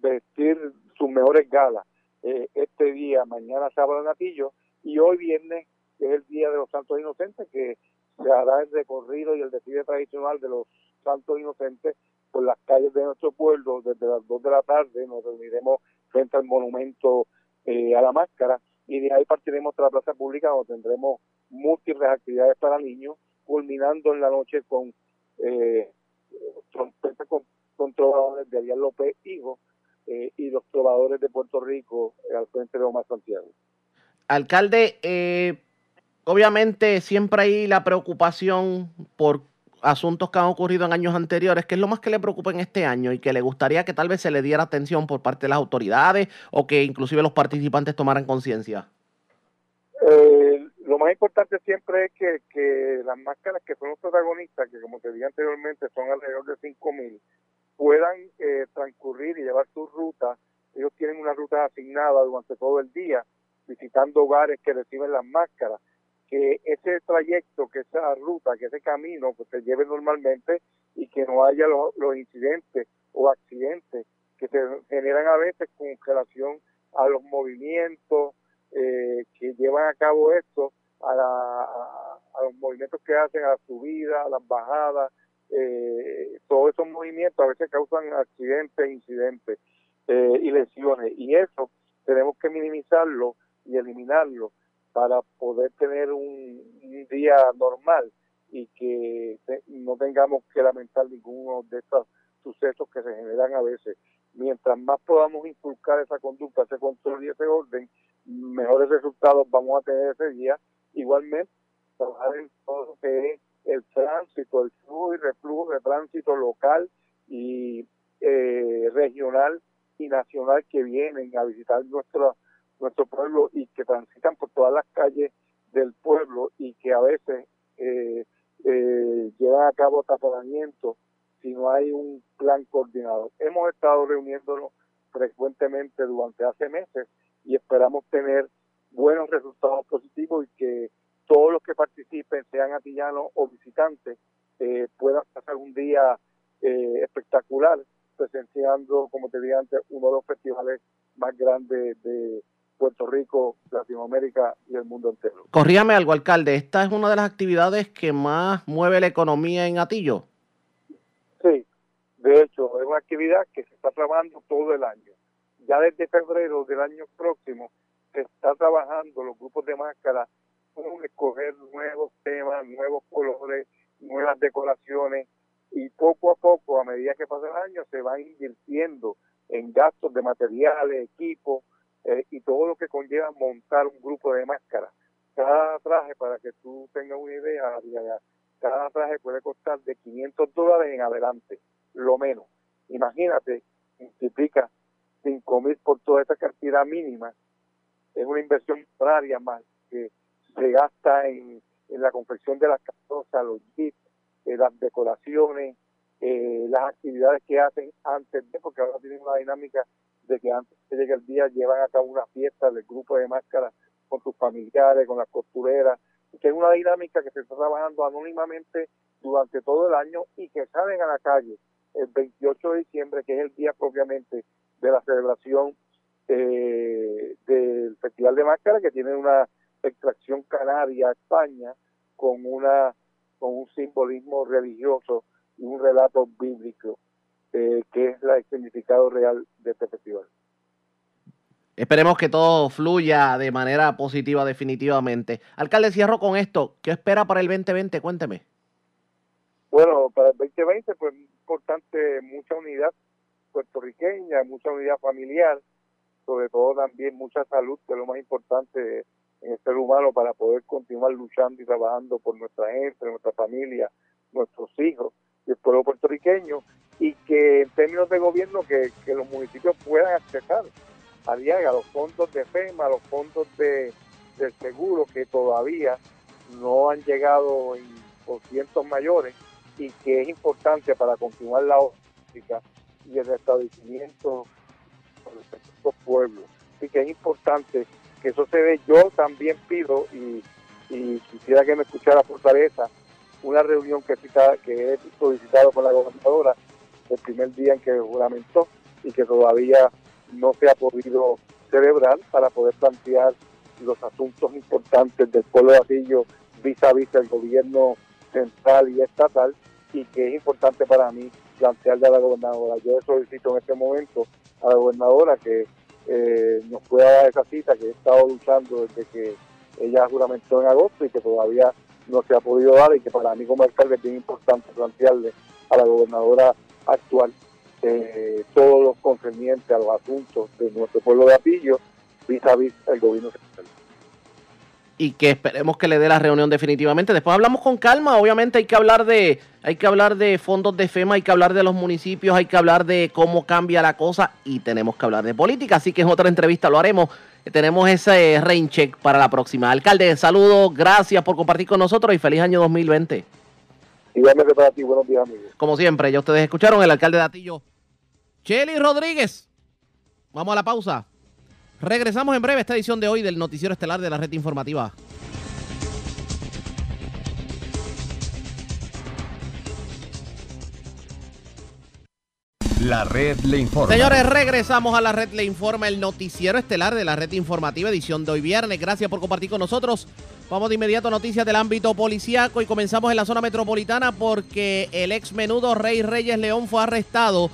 vestir sus mejores galas eh, este día, mañana sábado en Atillo, y hoy viernes, es el Día de los Santos Inocentes, que se hará el recorrido y el desfile tradicional de los Santos Inocentes por las calles de nuestro pueblo. Desde las 2 de la tarde, nos reuniremos frente al monumento eh, a la máscara y de ahí partiremos a la plaza pública donde tendremos múltiples actividades para niños, culminando en la noche con eh, con, trovadores de Ariel López Hijo eh, y los trovadores de Puerto Rico eh, al frente de Omar Santiago. Alcalde, eh, obviamente siempre hay la preocupación por asuntos que han ocurrido en años anteriores, ¿qué es lo más que le preocupa en este año y que le gustaría que tal vez se le diera atención por parte de las autoridades o que inclusive los participantes tomaran conciencia? Eh, lo más importante siempre es que, que las máscaras que son los protagonistas, que como te dije anteriormente son alrededor de 5.000, puedan eh, transcurrir y llevar su ruta. Ellos tienen una ruta asignada durante todo el día, visitando hogares que reciben las máscaras que ese trayecto, que esa ruta, que ese camino, pues se lleve normalmente y que no haya los incidentes o accidentes que se generan a veces con relación a los movimientos eh, que llevan a cabo esto, a, los movimientos que hacen, a la subida, a las bajadas, eh, todos esos movimientos a veces causan accidentes, incidentes eh, y lesiones. Y eso tenemos que minimizarlo y eliminarlo para poder tener un, día normal y que no tengamos que lamentar ninguno de estos sucesos que se generan a veces. Mientras más podamos inculcar esa conducta, ese control y ese orden, mejores resultados vamos a tener ese día. Igualmente, trabajar en todo lo que es el tránsito, el flujo y reflujo de tránsito local y eh, regional y nacional que vienen a visitar nuestra nuestro pueblo y que transitan por todas las calles del pueblo y que a veces eh, eh, llevan a cabo taponamientos si no hay un plan coordinado. Hemos estado reuniéndonos frecuentemente durante hace meses y esperamos tener buenos resultados positivos y que todos los que participen, sean atillanos o visitantes, eh, puedan pasar un día espectacular presenciando, como te dije antes, uno de los festivales más grandes de Puerto Rico, Latinoamérica y el mundo entero. Corríame algo, alcalde. ¿Esta es una de las actividades que más mueve la economía en Atillo? Sí, de hecho, es una actividad que se está trabajando todo el año. Ya desde febrero del año próximo se está trabajando los grupos de máscara con escoger nuevos temas, nuevos colores, nuevas decoraciones y poco a poco, a medida que pasa el año, se van invirtiendo en gastos de materiales, equipos eh, y todo lo que conlleva montar un grupo de máscaras. Cada traje, para que tú tengas una idea, cada traje puede costar de 500 dólares en adelante, lo menos. Imagínate, multiplica 5 mil por toda esta cantidad mínima, es una inversión horaria más que se gasta en, la confección de las carrozas, los jeeps, eh, las decoraciones, eh, las actividades que hacen antes de, porque ahora tienen una dinámica de que antes que llegue el día llevan a cabo una fiesta del grupo de máscaras con sus familiares, con las costureras, que es una dinámica que se está trabajando anónimamente durante todo el año y que salen a la calle el 28 de diciembre, que es el día propiamente de la celebración eh, del Festival de Máscara, que tiene una extracción canaria España con una con un simbolismo religioso y un relato bíblico eh, que es la, el significado real de este festival. Esperemos que todo fluya de manera positiva definitivamente. Alcalde, cierro con esto. ¿Qué espera para el 2020? Cuénteme. Bueno, para el 2020 pues importante mucha unidad puertorriqueña, mucha unidad familiar, sobre todo también mucha salud, que es lo más importante en el ser humano para poder continuar luchando y trabajando por nuestra gente, nuestra familia, nuestros hijos y el pueblo puertorriqueño y que en términos de gobierno que, los municipios puedan acceder a a los fondos de FEMA, los fondos de, del seguro que todavía no han llegado en por cientos mayores y que es importante para continuar la óptica y el restablecimiento de estos pueblos. Así que es importante que eso se dé. Yo también pido y, quisiera que me escuchara Fortaleza una reunión que, que he solicitado con la gobernadora el primer día en que juramentó y que todavía no se ha podido celebrar para poder plantear los asuntos importantes del pueblo de Atillo vis a vis del gobierno central y estatal y que es importante para mí plantearle a la gobernadora. Yo solicito en este momento a la gobernadora que eh, nos pueda dar esa cita que he estado luchando desde que ella juramentó en agosto y que todavía no se ha podido dar y que para mí como alcalde es bien importante plantearle a la gobernadora actual eh, todos los concernientes a los asuntos de nuestro pueblo de Apillo vis a vis el gobierno central y que esperemos que le dé la reunión definitivamente. Después hablamos con calma, obviamente hay que hablar de hay que hablar de fondos de FEMA, hay que hablar de los municipios, hay que hablar de cómo cambia la cosa y tenemos que hablar de política, así que en otra entrevista lo haremos. Tenemos ese rain check para la próxima. Alcalde, saludos, gracias por compartir con nosotros y feliz año 2020. Igualmente para ti, buenos días, amigos. Como siempre, ya ustedes escucharon el alcalde de Atillo, Cheli Rodríguez. Vamos a la pausa. Regresamos en breve esta edición de hoy del Noticiero Estelar de la Red Informativa. La red le informa. Señores, regresamos a la red le informa, el noticiero estelar de la red informativa, edición de hoy viernes. Gracias por compartir con nosotros. Vamos de inmediato a noticias del ámbito policíaco y comenzamos en la zona metropolitana porque el ex menudo Rey Reyes León fue arrestado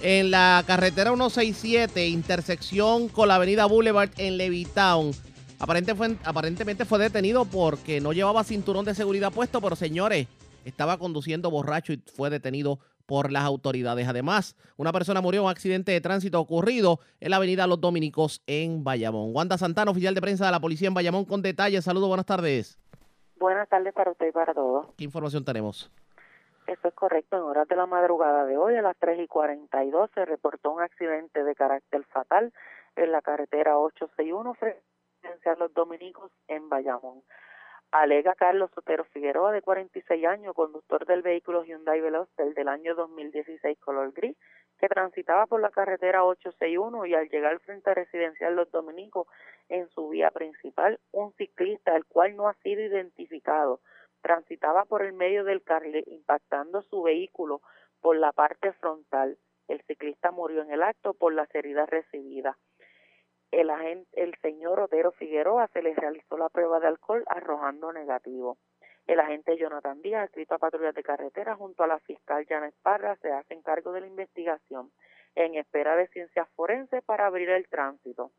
en la carretera 167, intersección con la avenida Boulevard en Levittown. aparentemente fue detenido porque no llevaba cinturón de seguridad puesto, pero señores, estaba conduciendo borracho y fue detenido por las autoridades. Además, una persona murió en un accidente de tránsito ocurrido en la avenida Los Dominicos en Bayamón. Wanda Santana, oficial de prensa de la policía en Bayamón, con detalles. Saludos, buenas tardes. Buenas tardes para usted y para todos. ¿Qué información tenemos? Eso es correcto. En horas de la madrugada de hoy, a las 3 y 42, se reportó un accidente de carácter fatal en la carretera 861 frente a los dominicos en Bayamón. Alega Carlos Sotero Figueroa, de 46 años, conductor del vehículo Hyundai Veloster del año 2016 color gris, que transitaba por la carretera 861 y al llegar frente a Residencial Los Dominicos en su vía principal, un ciclista, el cual no ha sido identificado, transitaba por el medio del carril impactando su vehículo por la parte frontal. El ciclista murió en el acto por las heridas recibidas el, agente, el señor Otero Figueroa se le realizó la prueba de alcohol arrojando negativo. El agente Jonathan Díaz, escrito a patrullas de carretera junto a la fiscal Janet Parra, se hace cargo de la investigación en espera de ciencias forenses para abrir el tránsito.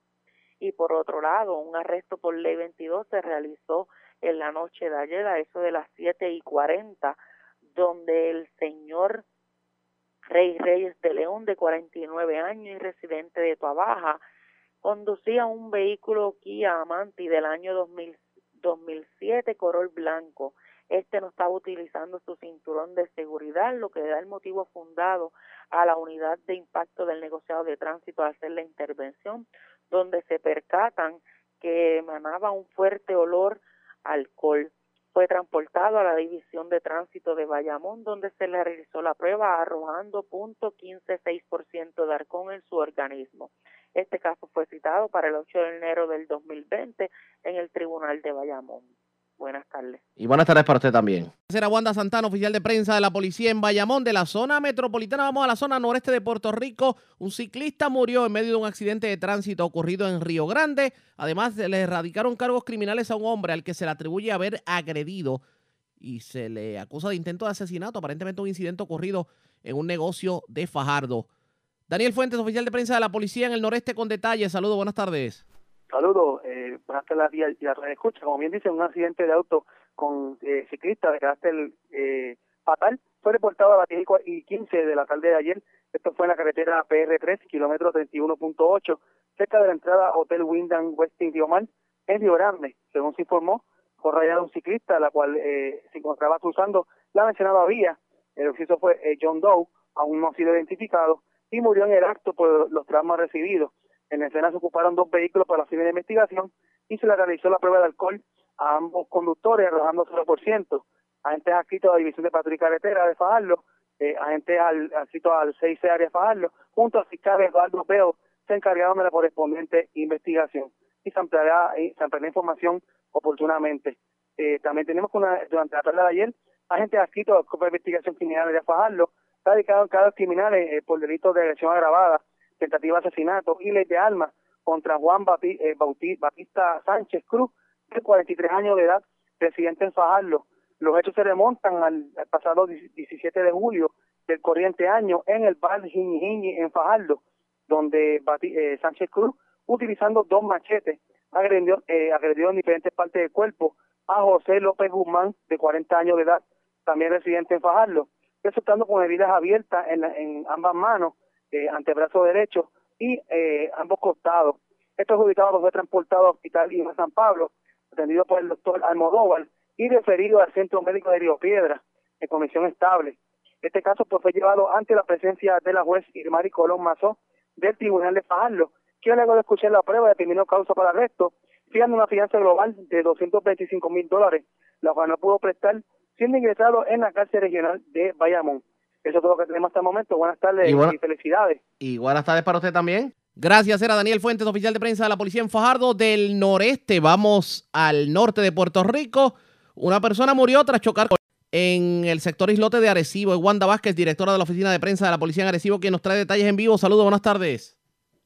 Y por otro lado, un arresto por ley 22 se realizó en la noche de ayer a eso de las 7 y 40, donde el señor Rey Reyes de León, de 49 años y residente de Tuabaja, Conducía un vehículo Kia Amanti del año 2000, 2007 color blanco. Este no estaba utilizando su cinturón de seguridad, lo que da el motivo fundado a la unidad de impacto del negociado de tránsito al hacer la intervención, donde se percatan que emanaba un fuerte olor a alcohol. Fue transportado a la división de tránsito de Bayamón, donde se le realizó la prueba arrojando .156% de arcón en su organismo. Este caso fue citado para el 8 de enero del 2020 en el Tribunal de Bayamón. Buenas tardes. Y buenas tardes para usted también. Será Wanda Santana, oficial de prensa de la policía en Bayamón, de la zona metropolitana. Vamos a la zona noreste de Puerto Rico. Un ciclista murió en medio de un accidente de tránsito ocurrido en Río Grande. Además, le erradicaron cargos criminales a un hombre al que se le atribuye haber agredido y se le acusa de intento de asesinato. Aparentemente, un incidente ocurrido en un negocio de Fajardo. Daniel Fuentes, oficial de prensa de la policía en el noreste con detalles. Saludos, buenas tardes. Saludos, eh, buenas tardes y la escucha. Como bien dice, un accidente de auto con eh, ciclista de carácter eh, fatal fue reportado a las 10 y 15 de la tarde de ayer. Esto fue en la carretera PR3, kilómetro 31.8, cerca de la entrada Hotel Windham Westin Diomar, en Río. Según se informó, fue rayado un ciclista, la cual eh, se encontraba cruzando la mencionada vía. El oficio fue eh, John Doe, aún no ha sido identificado y murió en el acto por los traumas recibidos. En escena se ocuparon dos vehículos para la de investigación y se le realizó la prueba de alcohol a ambos conductores, arrojando 0%. Agentes adscritos a la División de Patrulla Carretera de Fajardo, eh, agentes al, adscritos al 6 área de Fajardo, junto al fiscal Eduardo Peo, se encargaron de la correspondiente investigación y se ampliará, se ampliará información oportunamente. Eh, también tenemos que una, durante la tarde de ayer, agentes adscritos a la de Investigación Criminal de Fajardo está dedicado a cargos criminales eh, por delitos de agresión agravada, tentativa de asesinato y ley de armas contra Juan eh, Batista Sánchez Cruz, de 43 años de edad, residente en Fajardo. Los hechos se remontan al, pasado 17 de julio del corriente año en el bar Jiñi en Fajardo, donde eh, Sánchez Cruz, utilizando dos machetes, agredió, agredió en diferentes partes del cuerpo a José López Guzmán, de 40 años de edad, también residente en Fajardo resultando con heridas abiertas en, ambas manos, eh, antebrazo derecho y eh, ambos costados. Estos ubicados fue transportado al hospital Iván San Pablo, atendido por el doctor Almodóvar y referido al Centro Médico de Río Piedra, en comisión estable. Este caso pues, fue llevado ante la presencia de la juez Irmari Colón Mazó del Tribunal de Fajardo, quien luego de escuchar la prueba determinó causa para arresto, fijando una fianza global de 225 mil dólares, la cual no pudo prestar siendo ingresado en la cárcel regional de Bayamón. Eso es todo lo que tenemos hasta el momento. Buenas tardes y, felicidades. Y buenas tardes para usted también. Gracias, era Daniel Fuentes, oficial de prensa de la policía en Fajardo del noreste. Vamos al norte de Puerto Rico. Una persona murió tras chocar en el sector islote de Arecibo. Es Wanda Vázquez, directora de la oficina de prensa de la policía en Arecibo, quien nos trae detalles en vivo. Saludos, buenas tardes.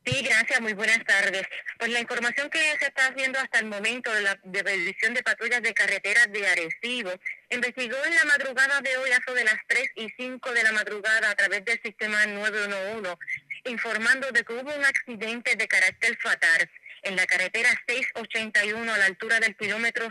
Sí, gracias, muy buenas tardes. Pues la información que se está haciendo hasta el momento de la División de Patrullas de Carreteras de Arecibo investigó en la madrugada de hoy, a de las 3 y 5 de la madrugada, a través del sistema 911, informando de que hubo un accidente de carácter fatal en la carretera 681 a la altura del kilómetro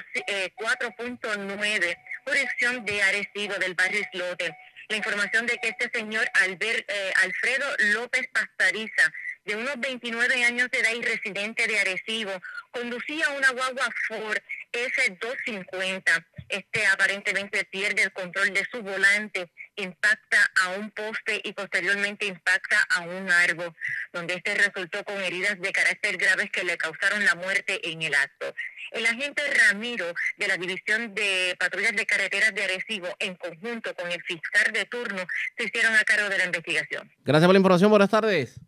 4.9, eh, dirección de Arecibo, del barrio Islote. La información de que este señor Albert, eh, Alfredo López Pastariza, de unos 29 años de edad y residente de Arecibo, conducía una guagua Ford S250. Este aparentemente pierde el control de su volante, impacta a un poste y posteriormente impacta a un árbol, donde este resultó con heridas de carácter graves que le causaron la muerte en el acto. El agente Ramiro de la División de Patrullas de Carreteras de Arecibo, en conjunto con el fiscal de turno, se hicieron a cargo de la investigación. Gracias por la información. Buenas tardes.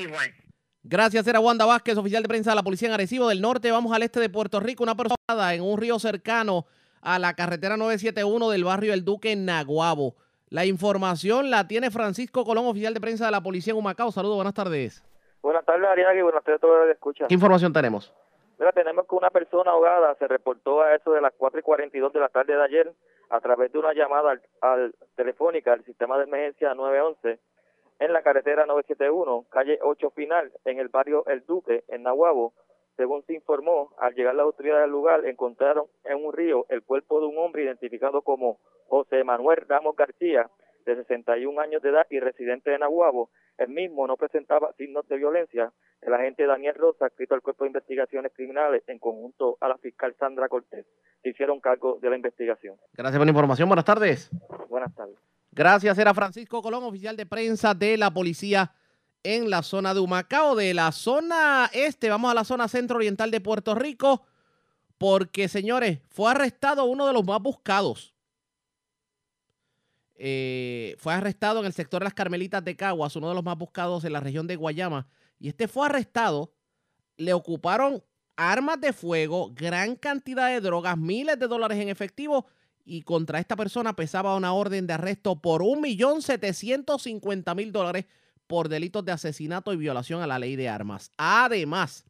Igual. Gracias, era Wanda Vázquez, oficial de prensa de la Policía en Arecibo del Norte. Vamos al este de Puerto Rico. Una persona en un río cercano a la carretera 971 del barrio El Duque en Naguabo. La información la tiene Francisco Colón, oficial de prensa de la Policía en Humacao. Saludos, buenas tardes. Buenas tardes, Ariagui. Buenas tardes a todos los que escuchan. ¿Qué información tenemos? Mira, tenemos que una persona ahogada se reportó a eso de las 4 y 42 de la tarde de ayer a través de una llamada al, al telefónica al sistema de emergencia 911 en la carretera 971, calle 8 Final, en el barrio El Duque, en Nahuabo. Según se informó, al llegar la autoridad del lugar, encontraron en un río el cuerpo de un hombre identificado como José Manuel Ramos García, de 61 años de edad y residente de Nahuabo. El mismo no presentaba signos de violencia. El agente Daniel Rosa, escrito al Cuerpo de Investigaciones Criminales, en conjunto a la fiscal Sandra Cortés, se hicieron cargo de la investigación. Gracias por la información. Buenas tardes. Buenas tardes. Gracias, era Francisco Colón, oficial de prensa de la policía en la zona de Humacao. De la zona este, vamos a la zona centro-oriental de Puerto Rico, porque, señores, fue arrestado uno de los más buscados. Eh, fue arrestado en el sector de las Carmelitas de Caguas, uno de los más buscados en la región de Guayama. Y este fue arrestado, le ocuparon armas de fuego, gran cantidad de drogas, miles de dólares en efectivo y contra esta persona pesaba una orden de arresto por 1.750.000 dólares por delitos de asesinato y violación a la ley de armas. Además,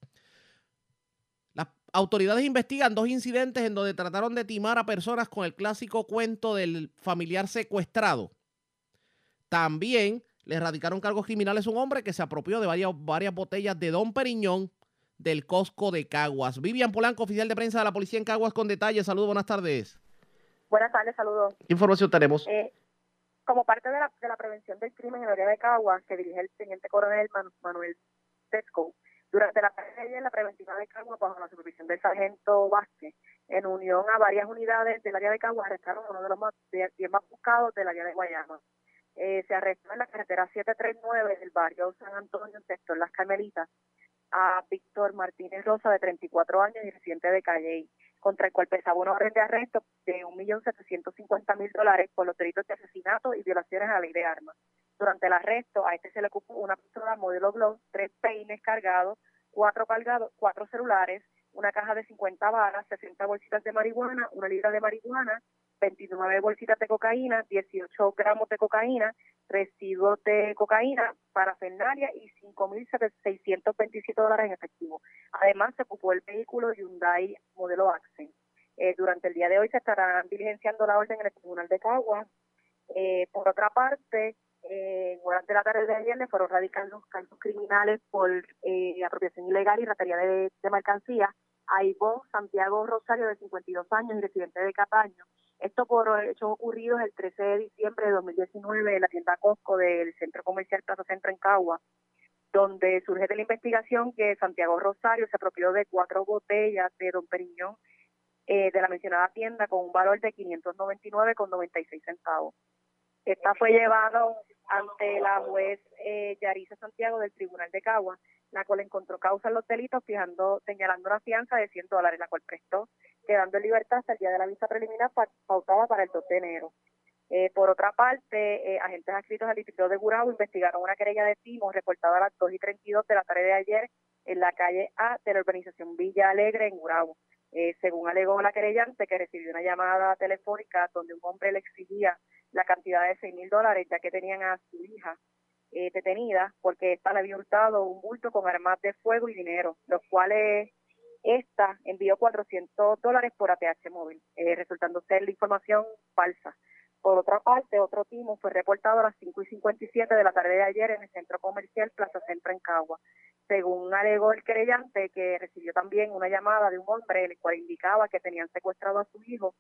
las autoridades investigan dos incidentes en donde trataron de timar a personas con el clásico cuento del familiar secuestrado. También le erradicaron cargos criminales a un hombre que se apropió de varias, botellas de Don Periñón del Costco de Caguas. Vivian Polanco, oficial de prensa de la policía en Caguas, con detalles. Saludos, buenas tardes. Buenas tardes, saludos. ¿Qué información tenemos? Eh, como parte de la, de la prevención del crimen en el área de Caguas, que dirige el teniente coronel Manuel Tesco, durante la tarde de ayer, la preventiva de Caguas, bajo la supervisión del sargento Vázquez, en unión a varias unidades del área de Caguas, arrestaron uno de los más, de, más buscados del área de Guayama. Eh, se arrestó en la carretera 739 del barrio San Antonio, en sector Las Carmelitas, a Víctor Martínez Rosa, de 34 años y residente de Calley contra el cual pesaba una orden de arresto de 1.750.000 dólares por los delitos de asesinato y violaciones a la ley de armas. Durante el arresto, a este se le ocupó una pistola modelo Glock, tres peines cargados, cuatro cargados, cuatro celulares, una caja de 50 balas, 60 bolsitas de marihuana, una libra de marihuana, 29 bolsitas de cocaína, 18 gramos de cocaína, residuos de cocaína, parafernalia y 5.627 dólares en efectivo. Además, se ocupó el vehículo Hyundai modelo Accent. Eh, durante el día de hoy se estarán diligenciando la orden en el Tribunal de Caguas. Eh, por otra parte, eh, durante la tarde de ayer le fueron radicados los cargos criminales por eh, apropiación ilegal y ratería de, de mercancía a Santiago Rosario, de 52 años y residente de Cataño, esto por hechos ocurridos el 13 de diciembre de 2019 en la tienda Costco del Centro Comercial Plaza Centro en Cagua, donde surge de la investigación que Santiago Rosario se apropió de cuatro botellas de Don Periñón eh, de la mencionada tienda con un valor de 599,96 centavos. Esta fue llevada ante la juez eh, Yarisa Santiago del Tribunal de Cagua, la cual encontró causa en los delitos, fijando, señalando una fianza de 100 dólares, la cual prestó, quedando en libertad hasta el día de la vista preliminar pautada para el 2 de enero. Eh, por otra parte, eh, agentes adscritos al distrito de Gurabo investigaron una querella de timo reportada a las 2 y 32 de la tarde de ayer en la calle A de la urbanización Villa Alegre en Gurabo. Eh, según alegó la querellante, que recibió una llamada telefónica donde un hombre le exigía la cantidad de 6 mil dólares, ya que tenían a su hija eh, detenida porque ésta le había hurtado un bulto con armas de fuego y dinero, los cuales esta envió 400 dólares por ATH móvil, eh, resultando ser la información falsa. Por otra parte, otro timo fue reportado a las 5 y 57 de la tarde de ayer en el centro comercial Plaza Centro en Cagua. Según alegó el querellante, que recibió también una llamada de un hombre, el cual indicaba que tenían secuestrado a su hijo,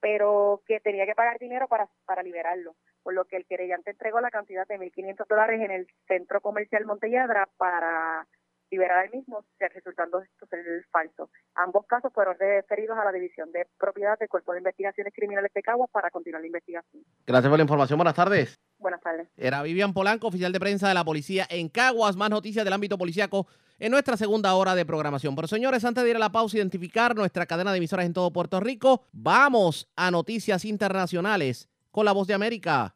pero que tenía que pagar dinero para, para liberarlo por lo que el querellante entregó la cantidad de 1.500 dólares en el centro comercial Montelladra para liberar el mismo, resultando esto ser falso. Ambos casos fueron referidos a la División de Propiedad del Cuerpo de Investigaciones Criminales de Caguas para continuar la investigación. Gracias por la información. Buenas tardes. Buenas tardes. Era Vivian Polanco, oficial de prensa de la policía en Caguas. Más noticias del ámbito policíaco en nuestra segunda hora de programación. Pero señores, antes de ir a la pausa, identificar nuestra cadena de emisoras en todo Puerto Rico, vamos a noticias internacionales con la voz de América.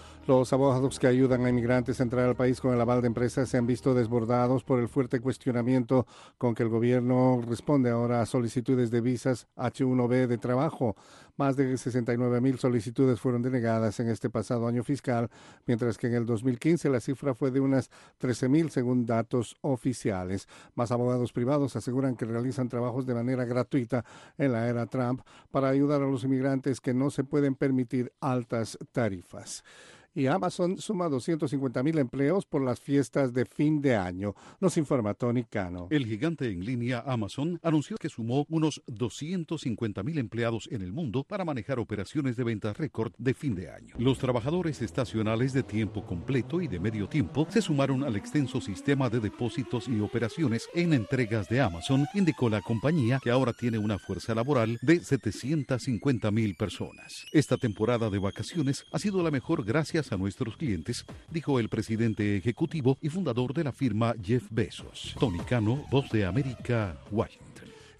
Los abogados que ayudan a inmigrantes a entrar al país con el aval de empresas se han visto desbordados por el fuerte cuestionamiento con que el gobierno responde ahora a solicitudes de visas H1B de trabajo. Más de 69 mil solicitudes fueron denegadas en este pasado año fiscal, mientras que en el 2015 la cifra fue de unas 13 mil según datos oficiales. Más abogados privados aseguran que realizan trabajos de manera gratuita en la era Trump para ayudar a los inmigrantes que no se pueden permitir altas tarifas y Amazon suma 250 mil empleos por las fiestas de fin de año, nos informa Tony Cano. El gigante en línea Amazon anunció que sumó unos 250 mil empleados en el mundo para manejar operaciones de venta récord de fin de año. Los trabajadores estacionales de tiempo completo y de medio tiempo se sumaron al extenso sistema de depósitos y operaciones en entregas de Amazon, indicó la compañía que ahora tiene una fuerza laboral de 750 mil personas. Esta temporada de vacaciones ha sido la mejor gracias a nuestros clientes, dijo el presidente ejecutivo y fundador de la firma Jeff Bezos. Tony Cano, Voz de América, Washington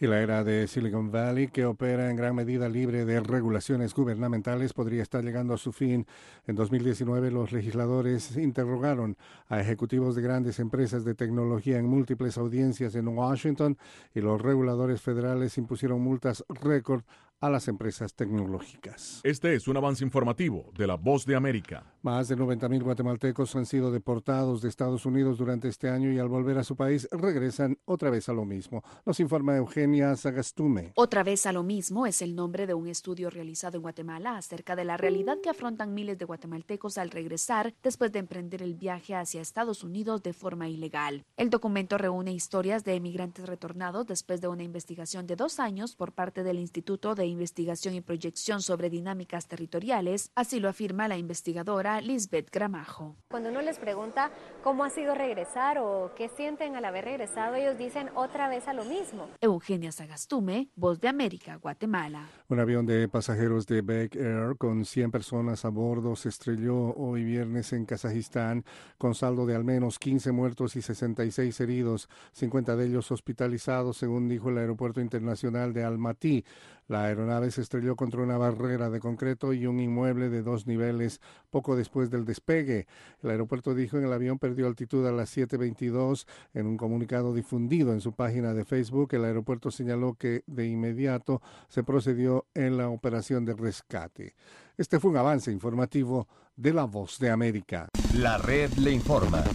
y la era de Silicon Valley, que opera en gran medida libre de regulaciones gubernamentales, podría estar llegando a su fin. En 2019, los legisladores interrogaron a ejecutivos de grandes empresas de tecnología en múltiples audiencias en Washington y los reguladores federales impusieron multas récord a las empresas tecnológicas. Este es un avance informativo de La Voz de América. Más de 90.000 guatemaltecos han sido deportados de Estados Unidos durante este año y al volver a su país regresan otra vez a lo mismo. Nos informa Eugenia Sagastume. Otra vez a lo mismo es el nombre de un estudio realizado en Guatemala acerca de la realidad que afrontan miles de guatemaltecos al regresar después de emprender el viaje hacia Estados Unidos de forma ilegal. El documento reúne historias de emigrantes retornados después de una investigación de dos años por parte del Instituto de investigación y proyección sobre dinámicas territoriales, así lo afirma la investigadora Lisbeth Gramajo. Cuando uno les pregunta cómo ha sido regresar o qué sienten al haber regresado, ellos dicen otra vez a lo mismo. Eugenia Sagastume, Voz de América, Guatemala. Un avión de pasajeros de Beck Air con 100 personas a bordo se estrelló hoy viernes en Kazajistán con saldo de al menos 15 muertos y 66 heridos, 50 de ellos hospitalizados, según dijo el Aeropuerto Internacional de Almaty. La aeronave se estrelló contra una barrera de concreto y un inmueble de dos niveles poco después del despegue. El aeropuerto dijo en el avión perdió altitud a las 7.22. En un comunicado difundido en su página de Facebook, el aeropuerto señaló que de inmediato se procedió en la operación de rescate. Este fue un avance informativo de La Voz de América. La red le informa.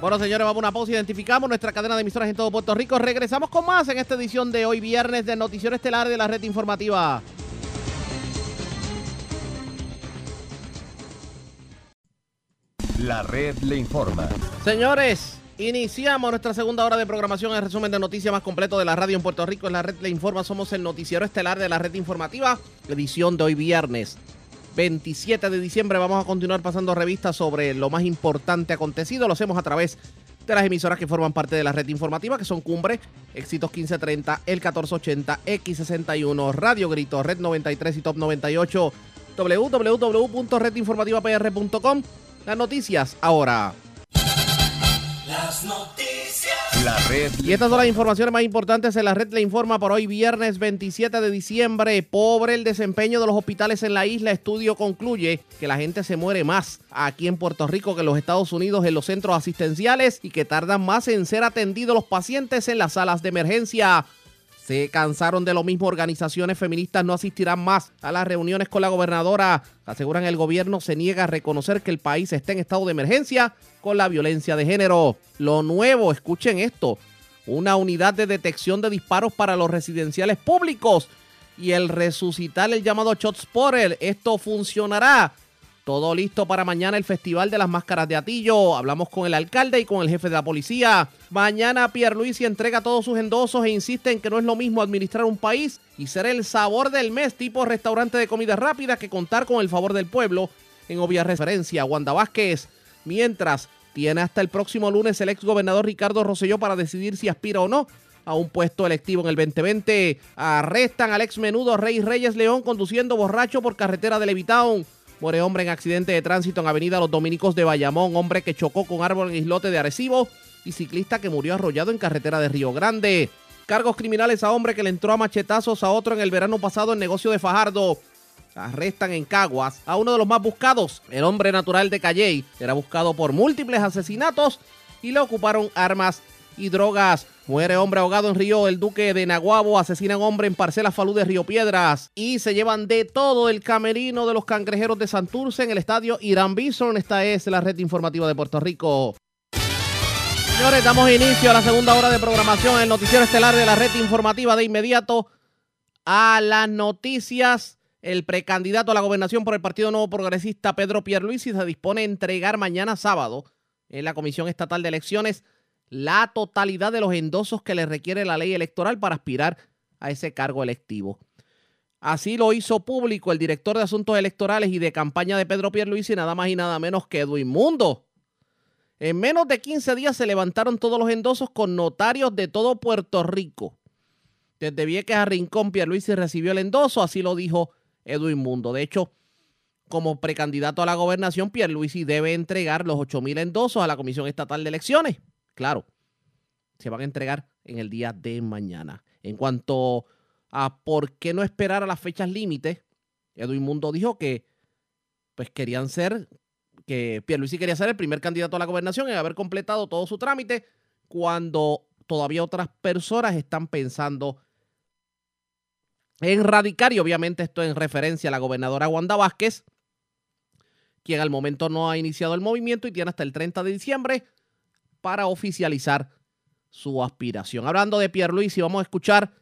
Bueno, señores, vamos a una pausa. Identificamos nuestra cadena de emisoras en todo Puerto Rico. Regresamos con más en esta edición de hoy, viernes, de Noticiero Estelar de la Red Informativa. La red le informa. Señores, iniciamos nuestra segunda hora de programación. El resumen de noticias más completo de la radio en Puerto Rico. En la red le informa. Somos el Noticiero Estelar de la Red Informativa. Edición de hoy, viernes 27 de diciembre. Vamos a continuar pasando revistas sobre lo más importante acontecido. Lo hacemos a través de las emisoras que forman parte de la red informativa, que son Cumbre, Éxitos 1530, El 1480, X61, Radio Grito, Red 93 y Top 98, www.redinformativapr.com. Las noticias ahora. Las noticias. La red. Y estas son las informaciones más importantes en la red le informa por hoy viernes 27 de diciembre. Pobre el desempeño de los hospitales en la isla. Estudio concluye que la gente se muere más aquí en Puerto Rico que en los Estados Unidos en los centros asistenciales y que tardan más en ser atendidos los pacientes en las salas de emergencia. Se cansaron de lo mismo. Organizaciones feministas no asistirán más a las reuniones con la gobernadora. Aseguran el gobierno se niega a reconocer que el país está en estado de emergencia con la violencia de género. Lo nuevo, escuchen esto, una unidad de detección de disparos para los residenciales públicos y el resucitar el llamado Shot Spotter. Esto funcionará Todo listo para mañana el Festival de las Máscaras de Atillo. Hablamos con el alcalde y con el jefe de la policía. Mañana Pierluisi entrega todos sus endosos e insiste en que no es lo mismo administrar un país y ser el sabor del mes tipo restaurante de comida rápida que contar con el favor del pueblo. En obvia referencia, Wanda Vázquez. Mientras, tiene hasta el próximo lunes el ex gobernador Ricardo Rosselló para decidir si aspira o no a un puesto electivo en el 2020. Arrestan al ex menudo Rey Reyes León conduciendo borracho por carretera de Levitown. Muere hombre en accidente de tránsito en Avenida Los Dominicos de Bayamón. Hombre que chocó con árbol en islote de Arecibo. Y ciclista que murió arrollado en carretera de Río Grande. Cargos criminales a hombre que le entró a machetazos a otro en el verano pasado en negocio de Fajardo. Arrestan en Caguas a uno de los más buscados. El hombre natural de Calley era buscado por múltiples asesinatos y le ocuparon armas y drogas. Muere hombre ahogado en Río El Duque de Naguabo. Asesinan hombre en Parcela Falú de Río Piedras. Y se llevan de todo el camerino de los cangrejeros de Santurce en el estadio Irán Bison. Esta es la red informativa de Puerto Rico. Señores, damos inicio a la segunda hora de programación, el noticiero estelar de la red informativa de inmediato a las noticias. El precandidato a la gobernación por el Partido Nuevo Progresista, Pedro Pierluisi, se dispone a entregar mañana sábado en la Comisión Estatal de Elecciones la totalidad de los endosos que le requiere la ley electoral para aspirar a ese cargo electivo. Así lo hizo público el director de Asuntos Electorales y de campaña de Pedro Pierluisi, nada más y nada menos que Edwin Mundo. En menos de 15 días se levantaron todos los endosos con notarios de todo Puerto Rico. Desde Vieques a Rincón, Pierluisi recibió el endoso, así lo dijo Edwin Mundo. De hecho, como precandidato a la gobernación, Pierluisi debe entregar los 8.000 endosos a la Comisión Estatal de Elecciones. Claro, se van a entregar en el día de mañana. En cuanto a por qué no esperar a las fechas límites, Edwin Mundo dijo que pues querían ser, que Pierluisi quería ser el primer candidato a la gobernación y haber completado todo su trámite cuando todavía otras personas están pensando en radicar y obviamente esto en referencia a la gobernadora Wanda Vázquez, quien al momento no ha iniciado el movimiento y tiene hasta el 30 de diciembre para oficializar su aspiración. Hablando de Pierluisi, vamos a escuchar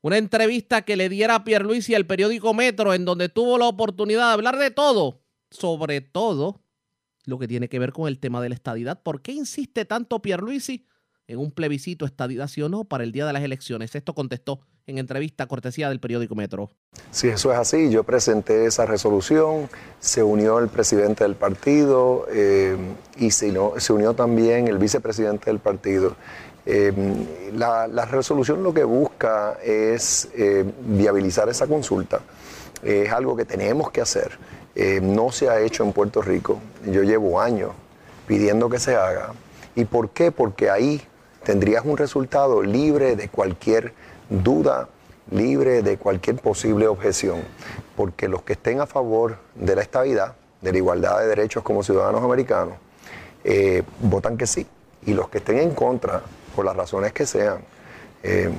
una entrevista que le diera a Pierluisi al periódico Metro, en donde tuvo la oportunidad de hablar de todo, sobre todo lo que tiene que ver con el tema de la estadidad. ¿Por qué insiste tanto Pierluisi en un plebiscito estadidad sí o no para el día de las elecciones? Esto contestó en entrevista cortesía del periódico Metro. Si eso es así, yo presenté esa resolución, se unió el presidente del partido eh, y se, se, unió también el vicepresidente del partido. Eh, la, resolución lo que busca es eh, viabilizar esa consulta. Es algo que tenemos que hacer. no se ha hecho en Puerto Rico. Yo llevo años pidiendo que se haga. ¿Y por qué? Porque ahí tendrías un resultado libre de cualquier duda, libre de cualquier posible objeción, porque los que estén a favor de la estabilidad, de la igualdad de derechos como ciudadanos americanos, eh, votan que sí, y los que estén en contra, por las razones que sean, eh,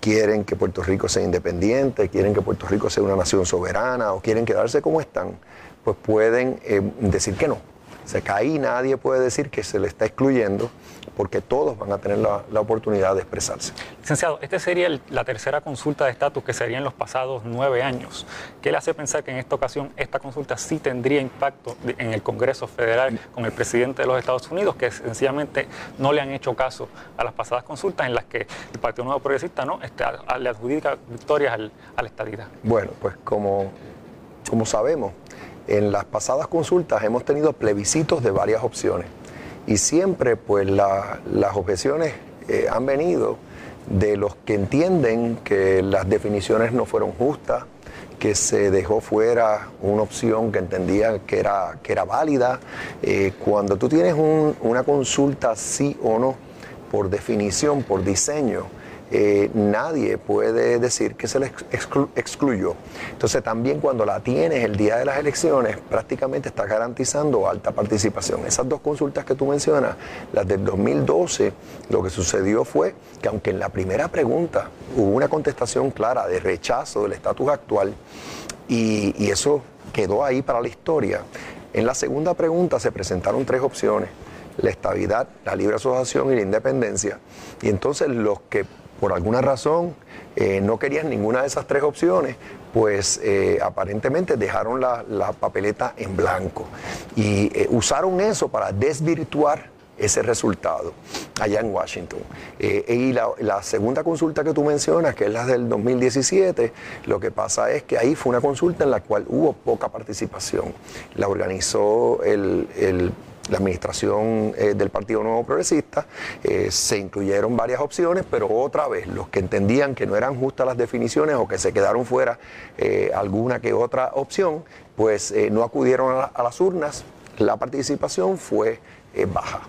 quieren que Puerto Rico sea independiente, quieren que Puerto Rico sea una nación soberana o quieren quedarse como están, pues pueden eh, decir que no. O sea, que ahí nadie puede decir que se le está excluyendo porque todos van a tener la, oportunidad de expresarse. Licenciado, esta sería la tercera consulta de estatus que sería en los pasados nueve años. ¿Qué le hace pensar que en esta ocasión esta consulta sí tendría impacto en el Congreso Federal con el presidente de los Estados Unidos, que sencillamente no le han hecho caso a las pasadas consultas en las que el Partido Nuevo Progresista ¿no? Este, le adjudica victorias a la estadidad? Bueno, pues como, como sabemos, en las pasadas consultas hemos tenido plebiscitos de varias opciones y siempre pues las objeciones eh, han venido de los que entienden que las definiciones no fueron justas, que se dejó fuera una opción que entendía que era, que era válida. Eh, cuando tú tienes una consulta sí o no, por definición, por diseño, eh, nadie puede decir que se le excluyó. Entonces también cuando la tienes el día de las elecciones, prácticamente está garantizando alta participación. Esas dos consultas que tú mencionas, las del 2012, lo que sucedió fue que aunque en la primera pregunta hubo una contestación clara de rechazo del estatus actual, y, y eso quedó ahí para la historia, en la segunda pregunta se presentaron tres opciones la estabilidad, la libre asociación y la independencia. Y entonces los que por alguna razón eh, no querían ninguna de esas tres opciones, pues eh, aparentemente dejaron la, la, papeleta en blanco y eh, usaron eso para desvirtuar ese resultado allá en Washington. Y la, la, segunda consulta que tú mencionas, que es la del 2017, lo que pasa es que ahí fue una consulta en la cual hubo poca participación. La organizó el, el la administración eh, del Partido Nuevo Progresista, eh, se incluyeron varias opciones, pero otra vez los que entendían que no eran justas las definiciones o que se quedaron fuera eh, alguna que otra opción, pues no acudieron a, la, a, las urnas, la participación fue baja.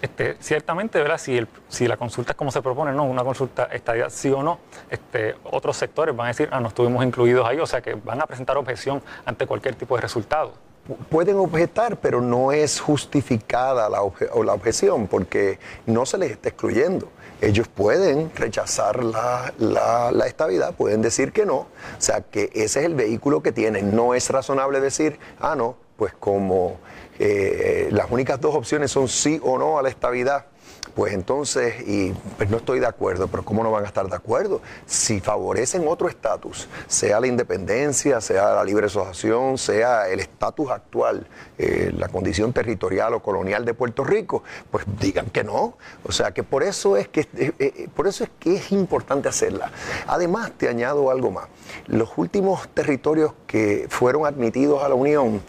Este, ciertamente, ¿verdad? Si, el, si la consulta es como se propone, no, una consulta estaría sí o no, este, otros sectores van a decir, ah, no estuvimos incluidos ahí, o sea que van a presentar objeción ante cualquier tipo de resultado pueden objetar, pero no es justificada la, la objeción porque no se les está excluyendo. Ellos pueden rechazar la, la, la, estabilidad, pueden decir que no. O sea, que ese es el vehículo que tienen. No es razonable decir, ah, no, pues como eh, las únicas dos opciones son sí o no a la estabilidad pues entonces, y pues no estoy de acuerdo, pero ¿cómo no van a estar de acuerdo? Si favorecen otro estatus, sea la independencia, sea la libre asociación, sea el estatus actual, eh, la condición territorial o colonial de Puerto Rico, pues digan que no. O sea que por eso es que, eh, eh, por eso es, que es importante hacerla. Además, te añado algo más. Los últimos territorios que fueron admitidos a la Unión,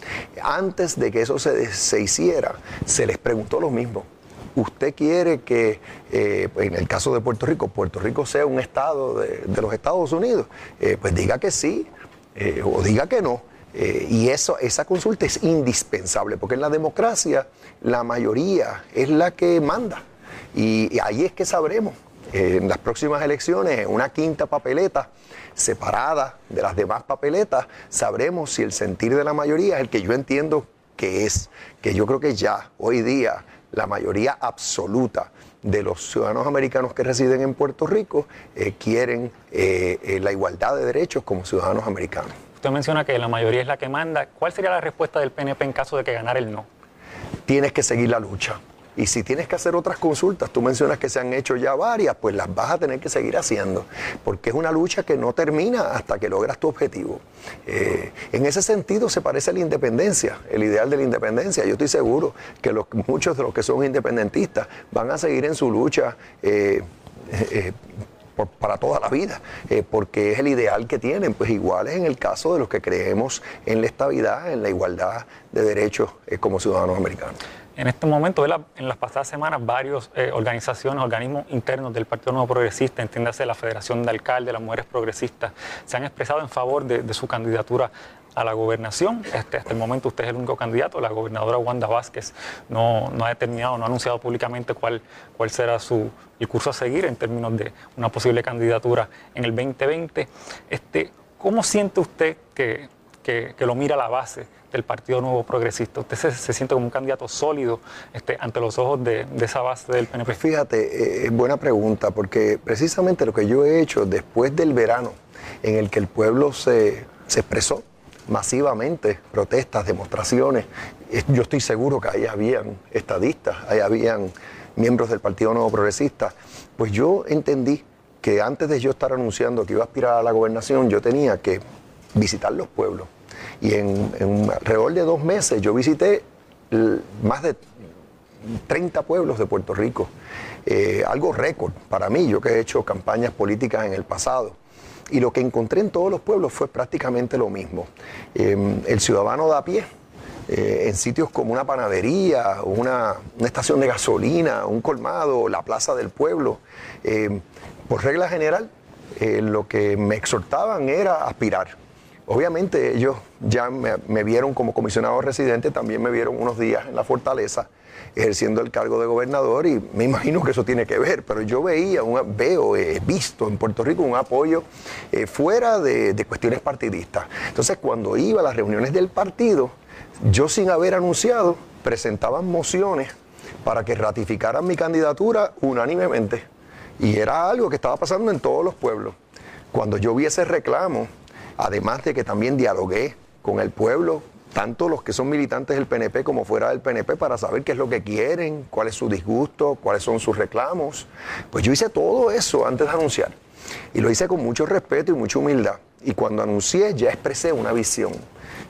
antes de que eso se, se hiciera, se les preguntó lo mismo usted quiere que, eh, en el caso de Puerto Rico, Puerto Rico sea un estado de, los Estados Unidos, eh, pues diga que sí eh, o diga que no. Y eso, esa consulta es indispensable, porque en la democracia la mayoría es la que manda. Y, y ahí es que sabremos, en las próximas elecciones, una quinta papeleta separada de las demás papeletas, sabremos si el sentir de la mayoría es el que yo entiendo que es, que yo creo que ya hoy día la mayoría absoluta de los ciudadanos americanos que residen en Puerto Rico eh, quieren eh, eh, la igualdad de derechos como ciudadanos americanos. Usted menciona que la mayoría es la que manda. ¿Cuál sería la respuesta del PNP en caso de que ganara el no? Tienes que seguir la lucha. Y si tienes que hacer otras consultas, tú mencionas que se han hecho ya varias, pues las vas a tener que seguir haciendo, porque es una lucha que no termina hasta que logras tu objetivo. Eh, en ese sentido se parece a la independencia, el ideal de la independencia. Yo estoy seguro que muchos de los que son independentistas van a seguir en su lucha. Eh, eh, para toda la vida, porque es el ideal que tienen, pues igual es en el caso de los que creemos en la estabilidad, en la igualdad de derechos como ciudadanos americanos. En este momento, en las pasadas semanas, varias eh, organizaciones, organismos internos del Partido Nuevo Progresista, entiéndase la Federación de Alcaldes, las Mujeres Progresistas, se han expresado en favor de, su candidatura a la gobernación. Este, hasta el momento usted es el único candidato. La gobernadora Wanda Vázquez no, ha determinado, no ha anunciado públicamente cuál, será su, el curso a seguir en términos de una posible candidatura en el 2020. Este, ¿Cómo siente usted que, que, que lo mira la base del Partido Nuevo Progresista? ¿Usted se, siente como un candidato sólido este, ante los ojos de, esa base del PNP? Pues fíjate, eh, buena pregunta, porque precisamente lo que yo he hecho después del verano, en el que el pueblo se, se expresó, masivamente protestas, demostraciones. Yo estoy seguro que ahí habían estadistas, ahí habían miembros del Partido Nuevo Progresista. Pues yo entendí que antes de yo estar anunciando que iba a aspirar a la gobernación, yo tenía que visitar los pueblos. Y en, en alrededor de dos meses yo visité más de 30 pueblos de Puerto Rico. Eh, algo récord para mí, yo que he hecho campañas políticas en el pasado. Y lo que encontré en todos los pueblos fue prácticamente lo mismo. Eh, el ciudadano da pie. Eh, en sitios como una panadería, una, estación de gasolina, un colmado, la plaza del pueblo. Eh, por regla general, eh, lo que me exhortaban era aspirar. Obviamente ellos ya me, vieron como comisionado residente, también me vieron unos días en la fortaleza ejerciendo el cargo de gobernador y me imagino que eso tiene que ver, pero yo veía, un, veo, he eh, visto en Puerto Rico un apoyo eh, fuera de, de cuestiones partidistas. Entonces cuando iba a las reuniones del partido, yo sin haber anunciado, presentaban mociones para que ratificaran mi candidatura unánimemente. Y era algo que estaba pasando en todos los pueblos. Cuando yo vi ese reclamo, además de que también dialogué con el pueblo tanto los que son militantes del PNP como fuera del PNP, para saber qué es lo que quieren, cuál es su disgusto, cuáles son sus reclamos. Pues yo hice todo eso antes de anunciar. Y lo hice con mucho respeto y mucha humildad. Y cuando anuncié ya expresé una visión.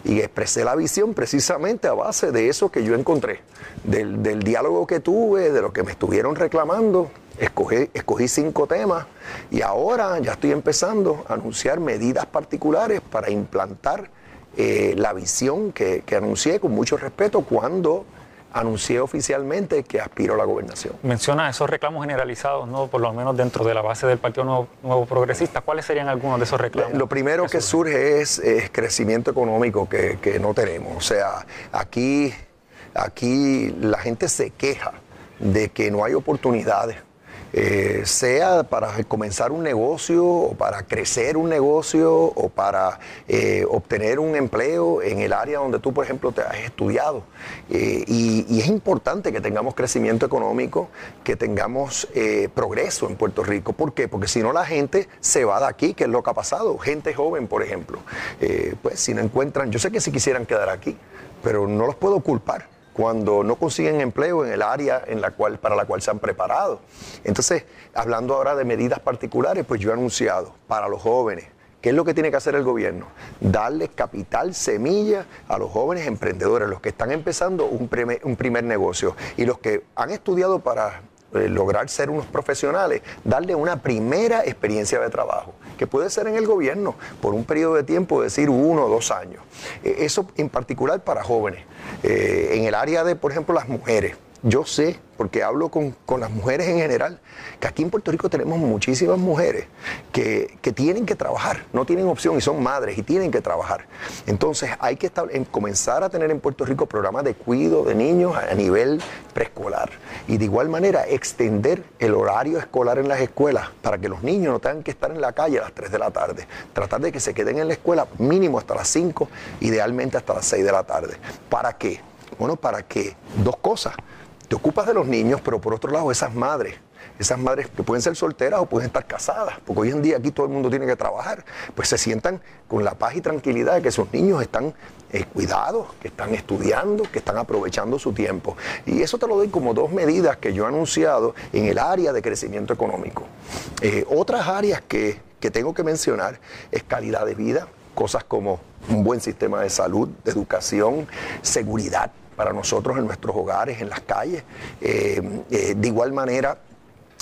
Y expresé la visión precisamente a base de eso que yo encontré, del, del diálogo que tuve, de lo que me estuvieron reclamando. Escogí, escogí cinco temas y ahora ya estoy empezando a anunciar medidas particulares para implantar eh, la visión que, que anuncié con mucho respeto cuando anuncié oficialmente que aspiro a la gobernación. Menciona esos reclamos generalizados, ¿no? por lo menos dentro de la base del Partido Nuevo, Nuevo Progresista. ¿Cuáles serían algunos de esos reclamos? Lo primero que surge es, es crecimiento económico que, que, no tenemos. O sea, aquí, aquí la gente se queja de que no hay oportunidades eh, sea para comenzar un negocio o para crecer un negocio o para eh, obtener un empleo en el área donde tú, por ejemplo, te has estudiado. Eh, y, y, es importante que tengamos crecimiento económico, que tengamos eh, progreso en Puerto Rico. ¿Por qué? Porque si no la gente se va de aquí, que es lo que ha pasado. Gente joven, por ejemplo, eh, pues si no encuentran, yo sé que si quisieran quedar aquí, pero no los puedo culpar cuando no consiguen empleo en el área en la cual, para la cual se han preparado. Entonces, hablando ahora de medidas particulares, pues yo he anunciado para los jóvenes, ¿qué es lo que tiene que hacer el gobierno? Darle capital, semilla a los jóvenes emprendedores, los que están empezando un primer, negocio y los que han estudiado para eh, lograr ser unos profesionales, darle una primera experiencia de trabajo, que puede ser en el gobierno por un periodo de tiempo, decir uno o dos años. Eh, eso en particular para jóvenes. Eh, en el área de, por ejemplo, las mujeres. Yo sé, porque hablo con, con, las mujeres en general, que aquí en Puerto Rico tenemos muchísimas mujeres que, que, tienen que trabajar, no tienen opción y son madres y tienen que trabajar. Entonces hay que comenzar a tener en Puerto Rico programas de cuidado de niños a nivel preescolar y de igual manera extender el horario escolar en las escuelas para que los niños no tengan que estar en la calle a las 3 de la tarde. Tratar de que se queden en la escuela mínimo hasta las 5, idealmente hasta las 6 de la tarde. ¿Para qué? Bueno, para que dos cosas te ocupas de los niños, pero por otro lado esas madres, esas madres que pueden ser solteras o pueden estar casadas, porque hoy en día aquí todo el mundo tiene que trabajar, pues se sientan con la paz y tranquilidad de que sus niños están eh, cuidados, que están estudiando, que están aprovechando su tiempo. Y eso te lo doy como dos medidas que yo he anunciado en el área de crecimiento económico. Eh, otras áreas que, que tengo que mencionar es calidad de vida, cosas como un buen sistema de salud, de educación, seguridad para nosotros en nuestros hogares, en las calles. Eh, eh, de igual manera,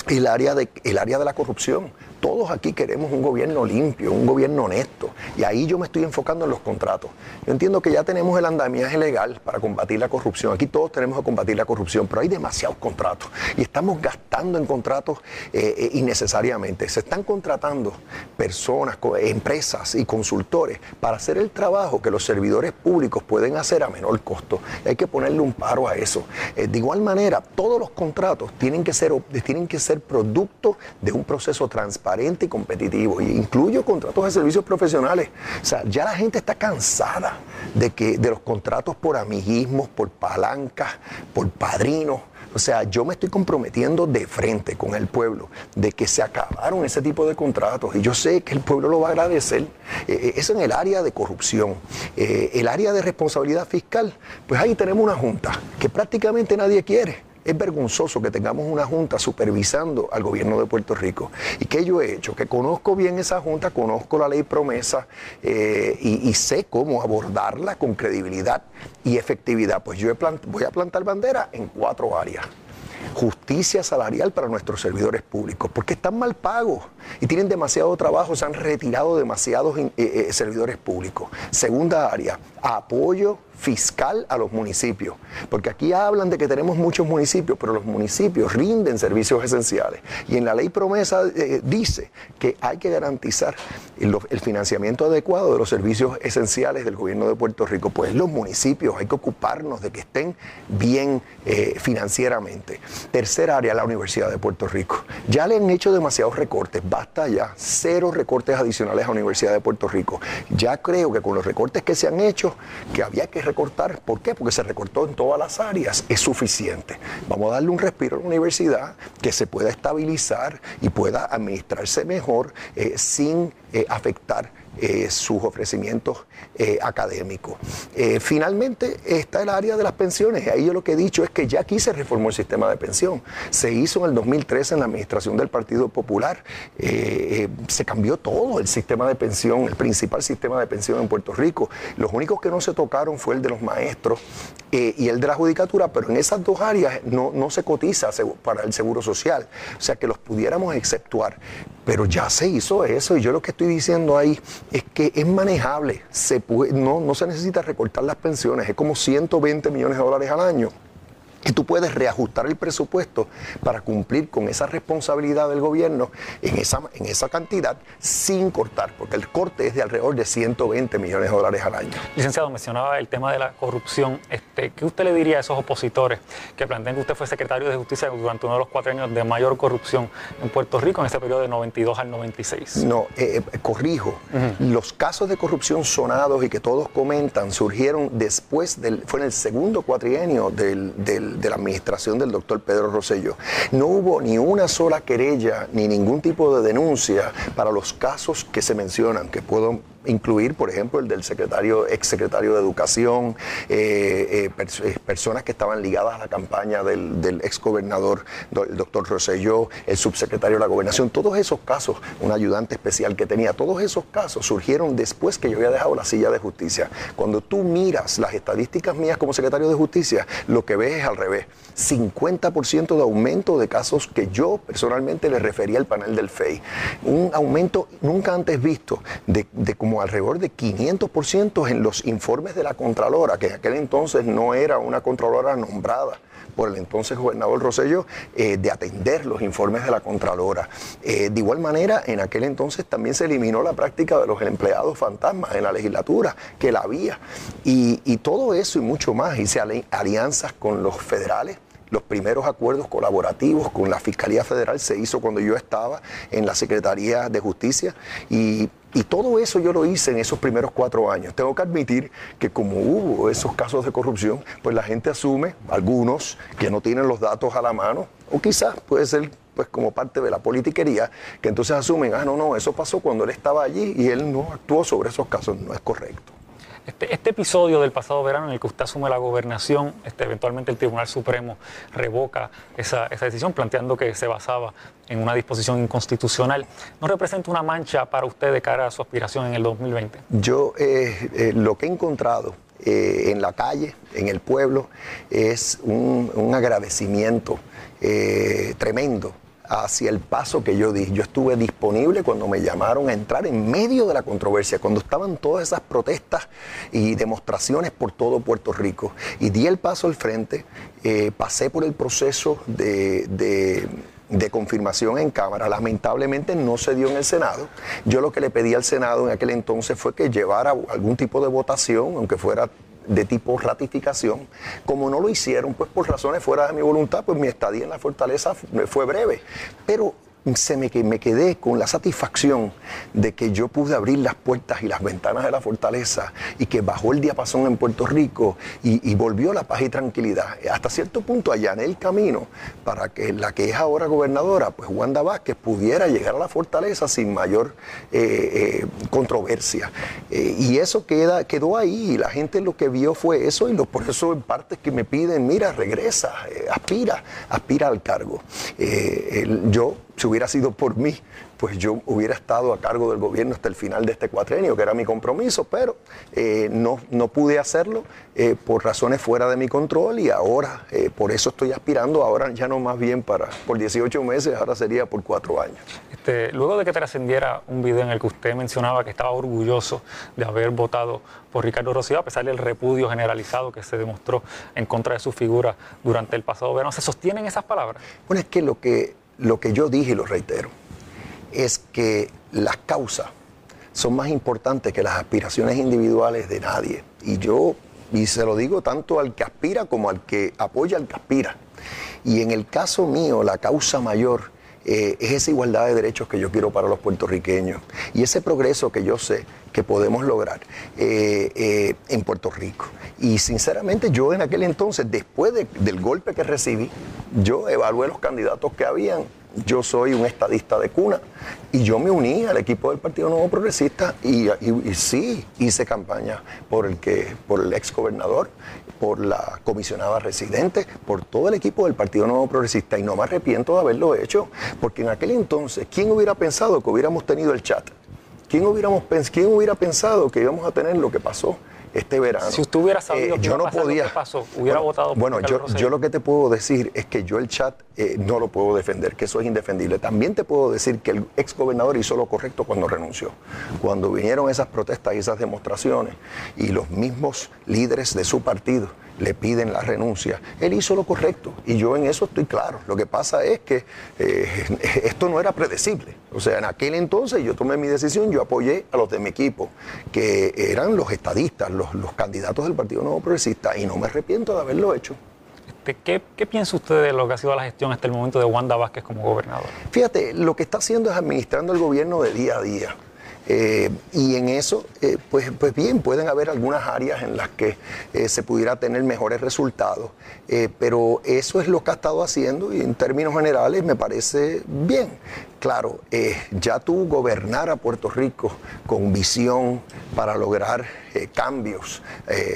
el área, de, el área de la corrupción. Todos aquí queremos un gobierno limpio, un gobierno honesto. Y ahí yo me estoy enfocando en los contratos. Yo entiendo que ya tenemos el andamiaje legal para combatir la corrupción. Aquí todos tenemos que combatir la corrupción, pero hay demasiados contratos. Y estamos gastando en contratos eh, innecesariamente. Se están contratando personas, empresas y consultores para hacer el trabajo que los servidores públicos pueden hacer a menor costo. Hay que ponerle un paro a eso. Eh, de igual manera, todos los contratos tienen que ser, tienen que ser producto de un proceso transparente y competitivo. Y incluyo contratos de servicios profesionales. O sea, ya la gente está cansada de, que, de los contratos por amiguismos, por palancas, por padrinos. O sea, yo me estoy comprometiendo de frente con el pueblo de que se acabaron ese tipo de contratos y yo sé que el pueblo lo va a agradecer. Eh, eso en el área de corrupción. Eh, el área de responsabilidad fiscal, pues ahí tenemos una junta que prácticamente nadie quiere. Es vergonzoso que tengamos una junta supervisando al gobierno de Puerto Rico. ¿Y qué yo he hecho? Que conozco bien esa junta, conozco la ley promesa eh, y, sé cómo abordarla con credibilidad y efectividad. Pues yo voy a plantar bandera en cuatro áreas justicia salarial para nuestros servidores públicos, porque están mal pagos y tienen demasiado trabajo, se han retirado demasiados eh, eh, servidores públicos. Segunda área, apoyo fiscal a los municipios, porque aquí hablan de que tenemos muchos municipios, pero los municipios rinden servicios esenciales. Y en la ley promesa eh, dice que hay que garantizar el, financiamiento adecuado de los servicios esenciales del gobierno de Puerto Rico. Pues los municipios hay que ocuparnos de que estén bien eh, financieramente. Tercera área, la Universidad de Puerto Rico. Ya le han hecho demasiados recortes, basta ya, cero recortes adicionales a la Universidad de Puerto Rico. Ya creo que con los recortes que se han hecho, que había que recortar. ¿Por qué? Porque se recortó en todas las áreas. Es suficiente. Vamos a darle un respiro a la universidad que se pueda estabilizar y pueda administrarse mejor eh, sin eh, afectar eh, sus ofrecimientos eh, académicos. Eh, finalmente está el área de las pensiones. Ahí yo lo que he dicho es que ya aquí se reformó el sistema de pensión. Se hizo en el 2013 en la administración del Partido Popular. se cambió todo el sistema de pensión, el principal sistema de pensión en Puerto Rico. Los únicos que no se tocaron fue el de los maestros y el de la judicatura, pero en esas dos áreas no, no se cotiza para el seguro social. O sea que los pudiéramos exceptuar. Pero ya se hizo eso y yo lo que estoy diciendo ahí es que es manejable, se no, no se necesita recortar las pensiones, es como 120 millones de dólares al año y tú puedes reajustar el presupuesto para cumplir con esa responsabilidad del gobierno en esa, en esa cantidad sin cortar, porque el corte es de alrededor de 120 millones de dólares al año. Licenciado, mencionaba el tema de la corrupción. Este, ¿Qué usted le diría a esos opositores que plantean que usted fue secretario de Justicia durante uno de los cuatro años de mayor corrupción en Puerto Rico en ese periodo de 92 al 96? No, eh, eh, corrijo. Los casos de corrupción sonados y que todos comentan surgieron después del, fue en el segundo cuatrienio del de la administración del doctor Pedro Rosselló. No hubo ni una sola querella ni ningún tipo de denuncia para los casos que se mencionan, que puedo incluir, por ejemplo, el del secretario, exsecretario de Educación, eh, eh, eh, personas que estaban ligadas a la campaña del, del exgobernador, el doctor Rosselló, el subsecretario de la Gobernación, todos esos casos, un ayudante especial que tenía, todos esos casos surgieron después que yo había dejado la silla de justicia. Cuando tú miras las estadísticas mías como secretario de justicia, lo que ves es al revés. 50% de aumento de casos que yo personalmente le refería al panel del FEI. Un aumento nunca antes visto de, de como alrededor de 500% en los informes de la Contralora, que en aquel entonces no era una Contralora nombrada por el entonces gobernador Rosello, eh, de atender los informes de la Contralora. Eh, de igual manera, en aquel entonces también se eliminó la práctica de los empleados fantasmas en la legislatura, que la había. Y, todo eso y mucho más, hice alianzas con los federales los primeros acuerdos colaborativos con la Fiscalía Federal se hizo cuando yo estaba en la Secretaría de Justicia y, todo eso yo lo hice en esos primeros cuatro años. Tengo que admitir que como hubo esos casos de corrupción, pues la gente asume, algunos que no tienen los datos a la mano, o quizás puede ser pues como parte de la politiquería, que entonces asumen, ah, no, no, eso pasó cuando él estaba allí y él no actuó sobre esos casos, no es correcto. Este, este, episodio del pasado verano en el que usted asume la gobernación, este, eventualmente el Tribunal Supremo revoca esa, decisión planteando que se basaba en una disposición inconstitucional, ¿no representa una mancha para usted de cara a su aspiración en el 2020? Yo eh, eh, lo que he encontrado eh, en la calle, en el pueblo, es un, un agradecimiento tremendo hacia el paso que yo di. Yo estuve disponible cuando me llamaron a entrar en medio de la controversia, cuando estaban todas esas protestas y demostraciones por todo Puerto Rico. Y di el paso al frente, eh, pasé por el proceso de, de confirmación en Cámara. Lamentablemente no se dio en el Senado. Yo lo que le pedí al Senado en aquel entonces fue que llevara algún tipo de votación, aunque fuera de tipo ratificación. Como no lo hicieron, pues por razones fuera de mi voluntad, pues mi estadía en la fortaleza fue breve. Pero se me, me quedé con la satisfacción de que yo pude abrir las puertas y las ventanas de la fortaleza y que bajó el diapasón en Puerto Rico y, volvió la paz y tranquilidad. Hasta cierto punto allané el camino para que la que es ahora gobernadora, pues Wanda Vázquez, pudiera llegar a la fortaleza sin mayor eh, eh, controversia. Eh, y eso queda, quedó ahí y la gente lo que vio fue eso y lo, por eso en parte que me piden, mira, regresa, aspira, aspira al cargo. yo si hubiera sido por mí, pues yo hubiera estado a cargo del gobierno hasta el final de este cuatrenio, que era mi compromiso, pero eh, no, no pude hacerlo eh, por razones fuera de mi control y ahora eh, por eso estoy aspirando, ahora ya no más bien para por 18 meses, ahora sería por cuatro años. Este, luego de que trascendiera un video en el que usted mencionaba que estaba orgulloso de haber votado por Ricardo Rocío, a pesar del repudio generalizado que se demostró en contra de su figura durante el pasado verano, ¿se sostienen esas palabras? Bueno, es que lo que lo que yo dije, y lo reitero, es que las causas son más importantes que las aspiraciones individuales de nadie. Y yo, y se lo digo tanto al que aspira como al que apoya al que aspira. Y en el caso mío, la causa mayor eh, es esa igualdad de derechos que yo quiero para los puertorriqueños y ese progreso que yo sé que podemos lograr eh, eh, en Puerto Rico. Y sinceramente yo en aquel entonces, después del golpe que recibí, yo evalué los candidatos que habían yo soy un estadista de cuna y yo me uní al equipo del Partido Nuevo Progresista y, sí hice campaña por el que por el ex gobernador, por la comisionada residente, por todo el equipo del Partido Nuevo Progresista y no me arrepiento de haberlo hecho, porque en aquel entonces, ¿quién hubiera pensado que hubiéramos tenido el chat? ¿Quién, hubiéramos, ¿Quién hubiera pensado que íbamos a tener lo que pasó este verano? Si usted hubiera sabido Eh, que yo no lo podía. que pasó, hubiera Bueno, votado por Bueno, yo, yo lo que te puedo decir es que yo el chat eh, no lo puedo defender, que eso es indefendible. También te puedo decir que el ex gobernador hizo lo correcto cuando renunció. Cuando vinieron esas protestas y esas demostraciones y los mismos líderes de su partido le piden la renuncia, él hizo lo correcto y yo en eso estoy claro. Lo que pasa es que eh, [laughs] esto no era predecible. O sea, en aquel entonces yo tomé mi decisión, yo apoyé a los de mi equipo, que eran los estadistas, los, los candidatos del Partido Nuevo Progresista, y no me arrepiento de haberlo hecho. Este, ¿Qué, ¿Qué piensa usted de lo que ha sido la gestión hasta el momento de Wanda Vázquez como gobernador? Fíjate, lo que está haciendo es administrando el gobierno de día a día. Eh, y en eso, eh, pues, pues bien, pueden haber algunas áreas en las que eh, se pudiera tener mejores resultados, eh, pero eso es lo que ha estado haciendo y en términos generales me parece bien. Claro, eh, ya tú gobernar a Puerto Rico con visión para lograr eh, cambios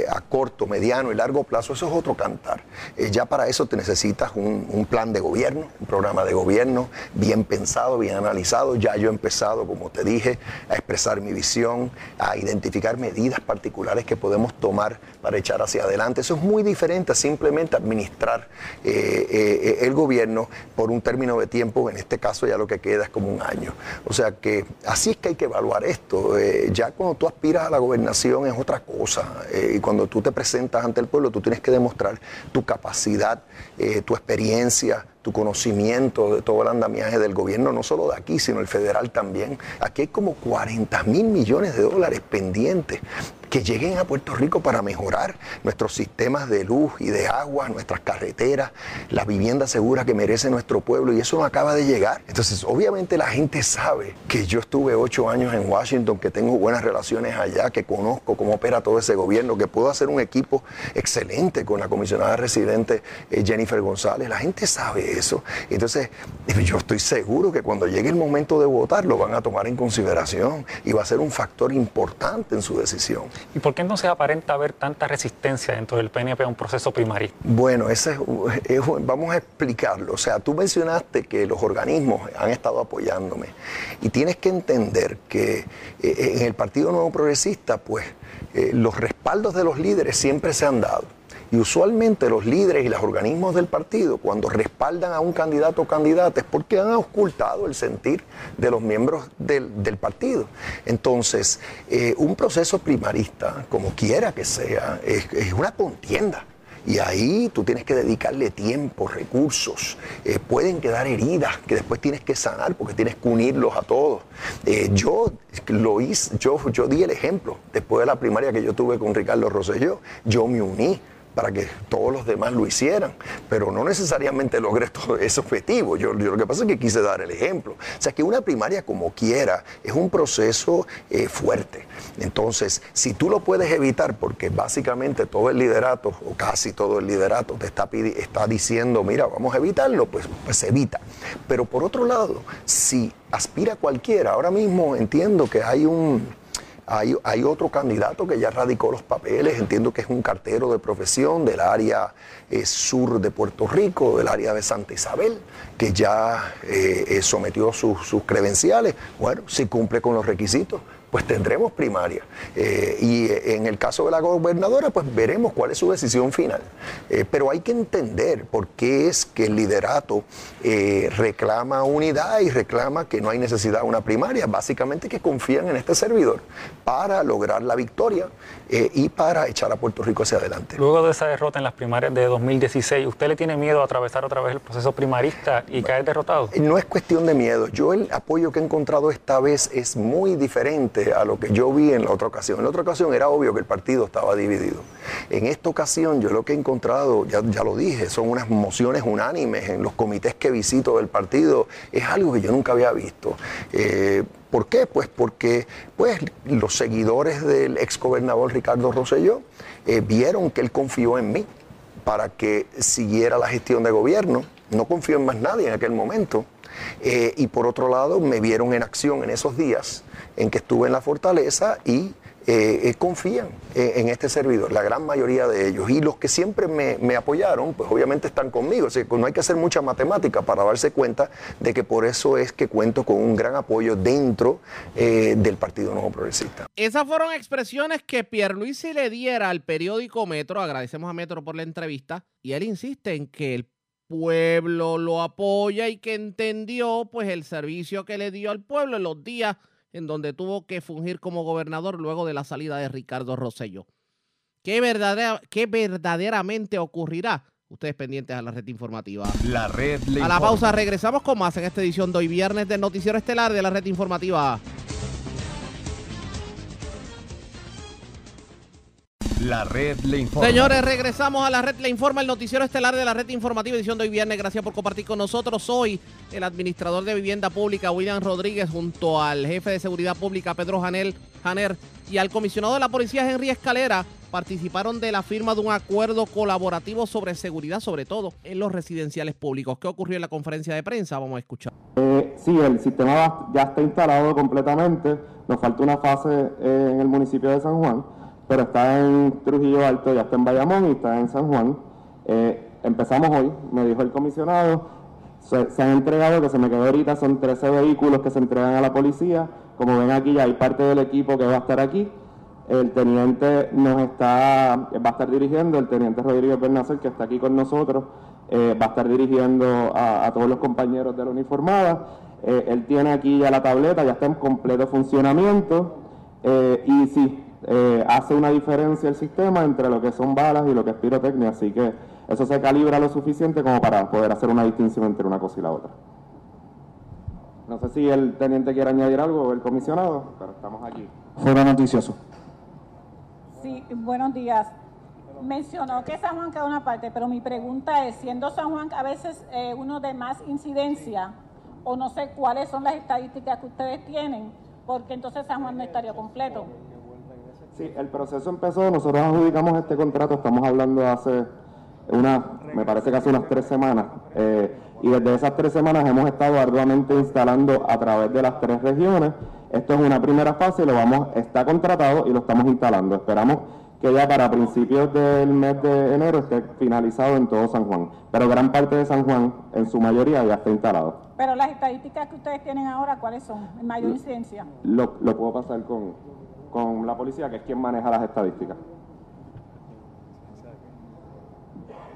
a corto, mediano y largo plazo, eso es otro cantar. Ya para eso te necesitas un, un plan de gobierno, un programa de gobierno bien pensado, bien analizado. Ya yo he empezado, como te dije, a expresar mi visión, a identificar medidas particulares que podemos tomar para echar hacia adelante. Eso es muy diferente a simplemente administrar eh, eh, el gobierno por un término de tiempo, en este caso ya lo que queda es como un año. O sea que así es que hay que evaluar esto. Eh, ya cuando tú aspiras a la gobernación es otra cosa. Eh, y cuando tú te presentas ante el pueblo, tú tienes que demostrar tu capacidad, eh, tu experiencia, tu conocimiento de todo el andamiaje del gobierno, no solo de aquí, sino el federal también. Aquí hay como 40 mil millones de dólares pendientes que lleguen a Puerto Rico para mejorar nuestros sistemas de luz y de agua, nuestras carreteras, la vivienda segura que merece nuestro pueblo y eso no acaba de llegar. Entonces, obviamente la gente sabe que yo estuve ocho años en Washington, que tengo buenas relaciones allá, que conozco cómo opera todo ese gobierno, que puedo hacer un equipo excelente con la comisionada residente eh, Jennifer González. La gente sabe eso. Entonces, yo estoy seguro que cuando llegue el momento de votar lo van a tomar en consideración y va a ser un factor importante en su decisión. ¿Y por qué entonces aparenta haber tanta resistencia dentro del PNP a un proceso primarista? Bueno, ese es, vamos a explicarlo. O sea, tú mencionaste que los organismos han estado apoyándome y tienes que entender que eh, en el Partido Nuevo Progresista, pues eh, los respaldos de los líderes siempre se han dado. Y usualmente los líderes y los organismos del partido, cuando respaldan a un candidato o candidata, es porque han ocultado el sentir de los miembros del, del partido. Entonces, eh, un proceso primarista, como quiera que sea, es, una contienda. Y ahí tú tienes que dedicarle tiempo, recursos. Eh, pueden quedar heridas que después tienes que sanar porque tienes que unirlos a todos. Eh, yo lo hice, yo, yo di el ejemplo después de la primaria que yo tuve con Ricardo Rosselló. Yo me uní para que todos los demás lo hicieran, pero no necesariamente logré todo ese objetivo. Yo, yo lo que pasa es que quise dar el ejemplo. O sea que una primaria como quiera es un proceso eh, fuerte. Entonces, si tú lo puedes evitar, porque básicamente todo el liderato, o casi todo el liderato, te está, está diciendo, mira, vamos a evitarlo, pues, pues se evita. Pero por otro lado, si aspira cualquiera, ahora mismo entiendo que hay un hay, otro candidato que ya radicó los papeles, entiendo que es un cartero de profesión del área eh, sur de Puerto Rico, del área de Santa Isabel, que ya eh, eh, sometió sus, sus credenciales. Bueno, si cumple con los requisitos, pues tendremos primaria. Eh, y eh, en el caso de la gobernadora, pues veremos cuál es su decisión final. Eh, pero hay que entender por qué es que el liderato eh, reclama unidad y reclama que no hay necesidad de una primaria. Básicamente que confían en este servidor para lograr la victoria y para echar a Puerto Rico hacia adelante. Luego de esa derrota en las primarias de 2016, ¿usted le tiene miedo a atravesar otra vez el proceso primarista y caer derrotado? No es cuestión de miedo. Yo el apoyo que he encontrado esta vez es muy diferente a lo que yo vi en la otra ocasión. En la otra ocasión era obvio que el partido estaba dividido. En esta ocasión yo lo que he encontrado, ya, lo dije, son unas mociones unánimes en los comités que visito del partido. Es algo que yo nunca había visto. Eh, ¿Por qué? Pues porque pues, los seguidores del exgobernador Ricardo Rosselló eh, vieron que él confió en mí para que siguiera la gestión de gobierno. No confió en más nadie en aquel momento. Eh, y por otro lado, me vieron en acción en esos días en que estuve en la fortaleza y eh, eh, confían eh, en este servidor, la gran mayoría de ellos. Y los que siempre me, apoyaron, pues obviamente están conmigo. O sea, no hay que hacer mucha matemática para darse cuenta de que por eso es que cuento con un gran apoyo dentro del Partido Nuevo Progresista. Esas fueron expresiones que Pierluisi le diera al periódico Metro. Agradecemos a Metro por la entrevista. Y él insiste en que el pueblo lo apoya y que entendió pues el servicio que le dio al pueblo en los días en donde tuvo que fungir como gobernador luego de la salida de Ricardo Rosselló. ¿Qué, verdadera, qué verdaderamente ocurrirá? Ustedes pendientes a la red informativa. La red le A la pausa regresamos con más en esta edición de hoy viernes del Noticiero Estelar de la red informativa. La red le informa. Señores, regresamos a la red Le Informa, el noticiero estelar de la red informativa edición de hoy viernes. Gracias por compartir con nosotros. Hoy el administrador de vivienda pública, William Rodríguez, junto al jefe de seguridad pública, Pedro Janel, Janer, y al comisionado de la policía, Henry Escalera, participaron de la firma de un acuerdo colaborativo sobre seguridad, sobre todo en los residenciales públicos. ¿Qué ocurrió en la conferencia de prensa? Vamos a escuchar. Eh, sí, el sistema ya está instalado completamente. Nos falta una fase eh, en el municipio de San Juan, pero está en Trujillo Alto, ya está en Bayamón y está en San Juan. Eh, empezamos hoy, me dijo el comisionado. Se, han entregado, que se me quedó ahorita, son 13 vehículos que se entregan a la policía. Como ven aquí, ya hay parte del equipo que va a estar aquí. El teniente nos está, va a estar dirigiendo, el teniente Rodríguez Bernacer, que está aquí con nosotros, eh, va a estar dirigiendo a, a todos los compañeros de la uniformada. Eh, él tiene aquí ya la tableta, ya está en completo funcionamiento. eh, y sí, eh, hace una diferencia el sistema entre lo que son balas y lo que es pirotecnia, así que eso se calibra lo suficiente como para poder hacer una distinción entre una cosa y la otra. No sé si el teniente quiere añadir algo o el comisionado, pero estamos aquí. Fuera noticioso. Sí, buenos días. Mencionó que San Juan queda una parte, pero mi pregunta es, siendo San Juan a veces eh, uno de más incidencia, o no sé cuáles son las estadísticas que ustedes tienen, porque entonces San Juan no estaría completo. Sí, el proceso empezó, nosotros adjudicamos este contrato, estamos hablando hace una, me parece que hace unas tres semanas, eh, y desde esas tres semanas hemos estado arduamente instalando a través de las tres regiones. Esto es una primera fase, lo vamos, está contratado y lo estamos instalando. Esperamos que ya para principios del mes de enero esté finalizado en todo San Juan, pero gran parte de San Juan, en su mayoría, ya está instalado. Pero las estadísticas que ustedes tienen ahora, ¿cuáles son? En mayor incidencia. Lo, lo puedo pasar con, con la policía, que es quien maneja las estadísticas.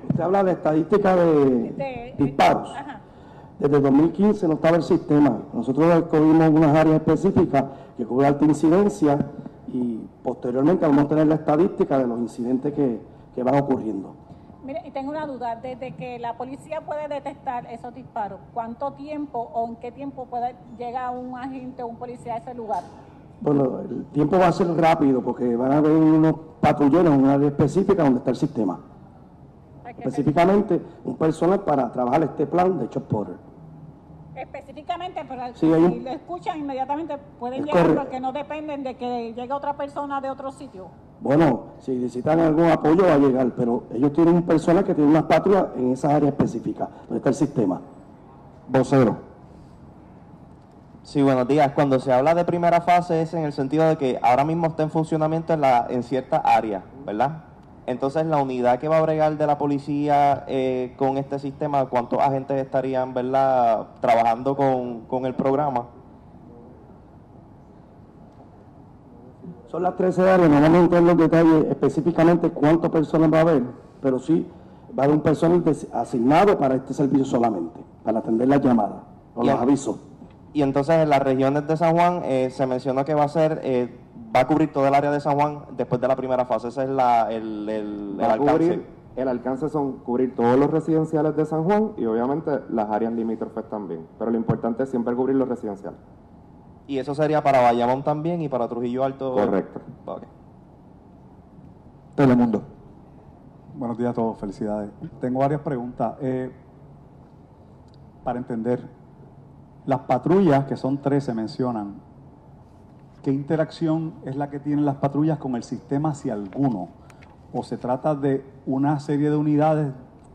Usted habla de estadística de disparos. Desde 2015 no estaba el sistema. Nosotros escogimos unas áreas específicas que cubren alta incidencia y posteriormente vamos a tener la estadística de los incidentes que, que van ocurriendo. Mire, y tengo una duda, desde que la policía puede detectar esos disparos, ¿cuánto tiempo o en qué tiempo puede llegar un agente o un policía a ese lugar? Bueno, el tiempo va a ser rápido porque van a haber unos patrulleros en un área específica donde está el sistema. Específicamente un personal para trabajar este plan de Chopper. Específicamente, pero Sí, hay un- si lo escuchan inmediatamente pueden Es llegar correcto. porque no dependen de que llegue otra persona de otro sitio. Bueno, si necesitan algún apoyo va a llegar, pero ellos tienen un personal que tiene unas patrullas en esa área específica, donde está el sistema. Vocero. Sí, buenos días. Cuando se habla de primera fase es en el sentido de que ahora mismo está en funcionamiento en, la, en cierta área, ¿verdad? Entonces, la unidad que va a bregar de la policía eh, con este sistema, ¿cuántos agentes estarían, ¿verdad?, trabajando con, con el programa? Son las 13 áreas, no vamos a entrar en los detalles específicamente cuántas personas va a haber, pero sí va a haber un personal asignado para este servicio solamente, para atender las llamadas o los avisos. Y entonces en las regiones de San Juan eh, se mencionó que va a ser, eh, va a cubrir todo el área de San Juan después de la primera fase. Ese es la, el, el, alcance. cubrir, el alcance son cubrir todos los residenciales de San Juan y obviamente las áreas limítrofes también. Pero lo importante es siempre cubrir los residenciales. Y eso sería para Bayamón también y para Trujillo Alto. Correcto. Telemundo. Buenos días a todos, felicidades. Tengo varias preguntas. Eh, para entender, las patrullas, que son tres, se mencionan. ¿Qué interacción es la que tienen las patrullas con el sistema, si alguno? ¿O se trata de una serie de unidades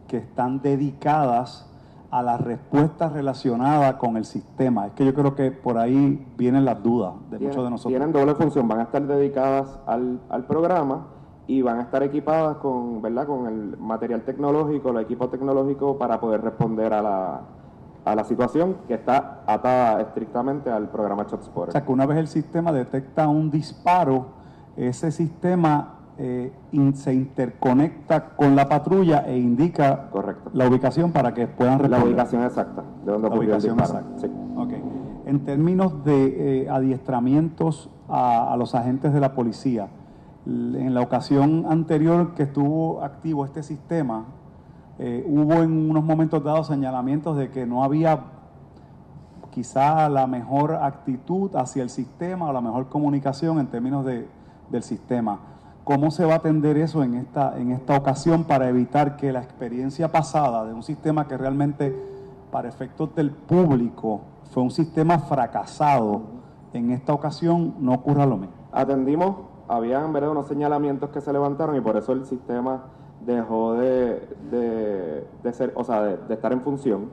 que están dedicadas a la respuesta relacionada con el sistema. Es que yo creo que por ahí vienen las dudas de muchos de nosotros. Tienen doble función, van a estar dedicadas al, al programa y van a estar equipadas con, ¿verdad? con el material tecnológico, el equipo tecnológico para poder responder a la, a la situación que está atada estrictamente al programa ShotSpotter. O sea, que una vez el sistema detecta un disparo, ese sistema eh, in- se interconecta con la patrulla e indica la ubicación para que puedan responder. La ubicación exacta de donde La el ubicación exacta. Sí. Ok. En términos de eh, adiestramientos a, a los agentes de la policía, en la ocasión anterior que estuvo activo este sistema, eh, hubo en unos momentos dados señalamientos de que no había quizá la mejor actitud hacia el sistema o la mejor comunicación en términos de- del sistema. ¿Cómo se va a atender eso en esta, en esta ocasión para evitar que la experiencia pasada de un sistema que realmente, para efectos del público, fue un sistema fracasado, en esta ocasión no ocurra lo mismo? Atendimos, habían ¿verdad? unos señalamientos que se levantaron y por eso el sistema dejó de, de, de ser, o sea, de, de estar en función.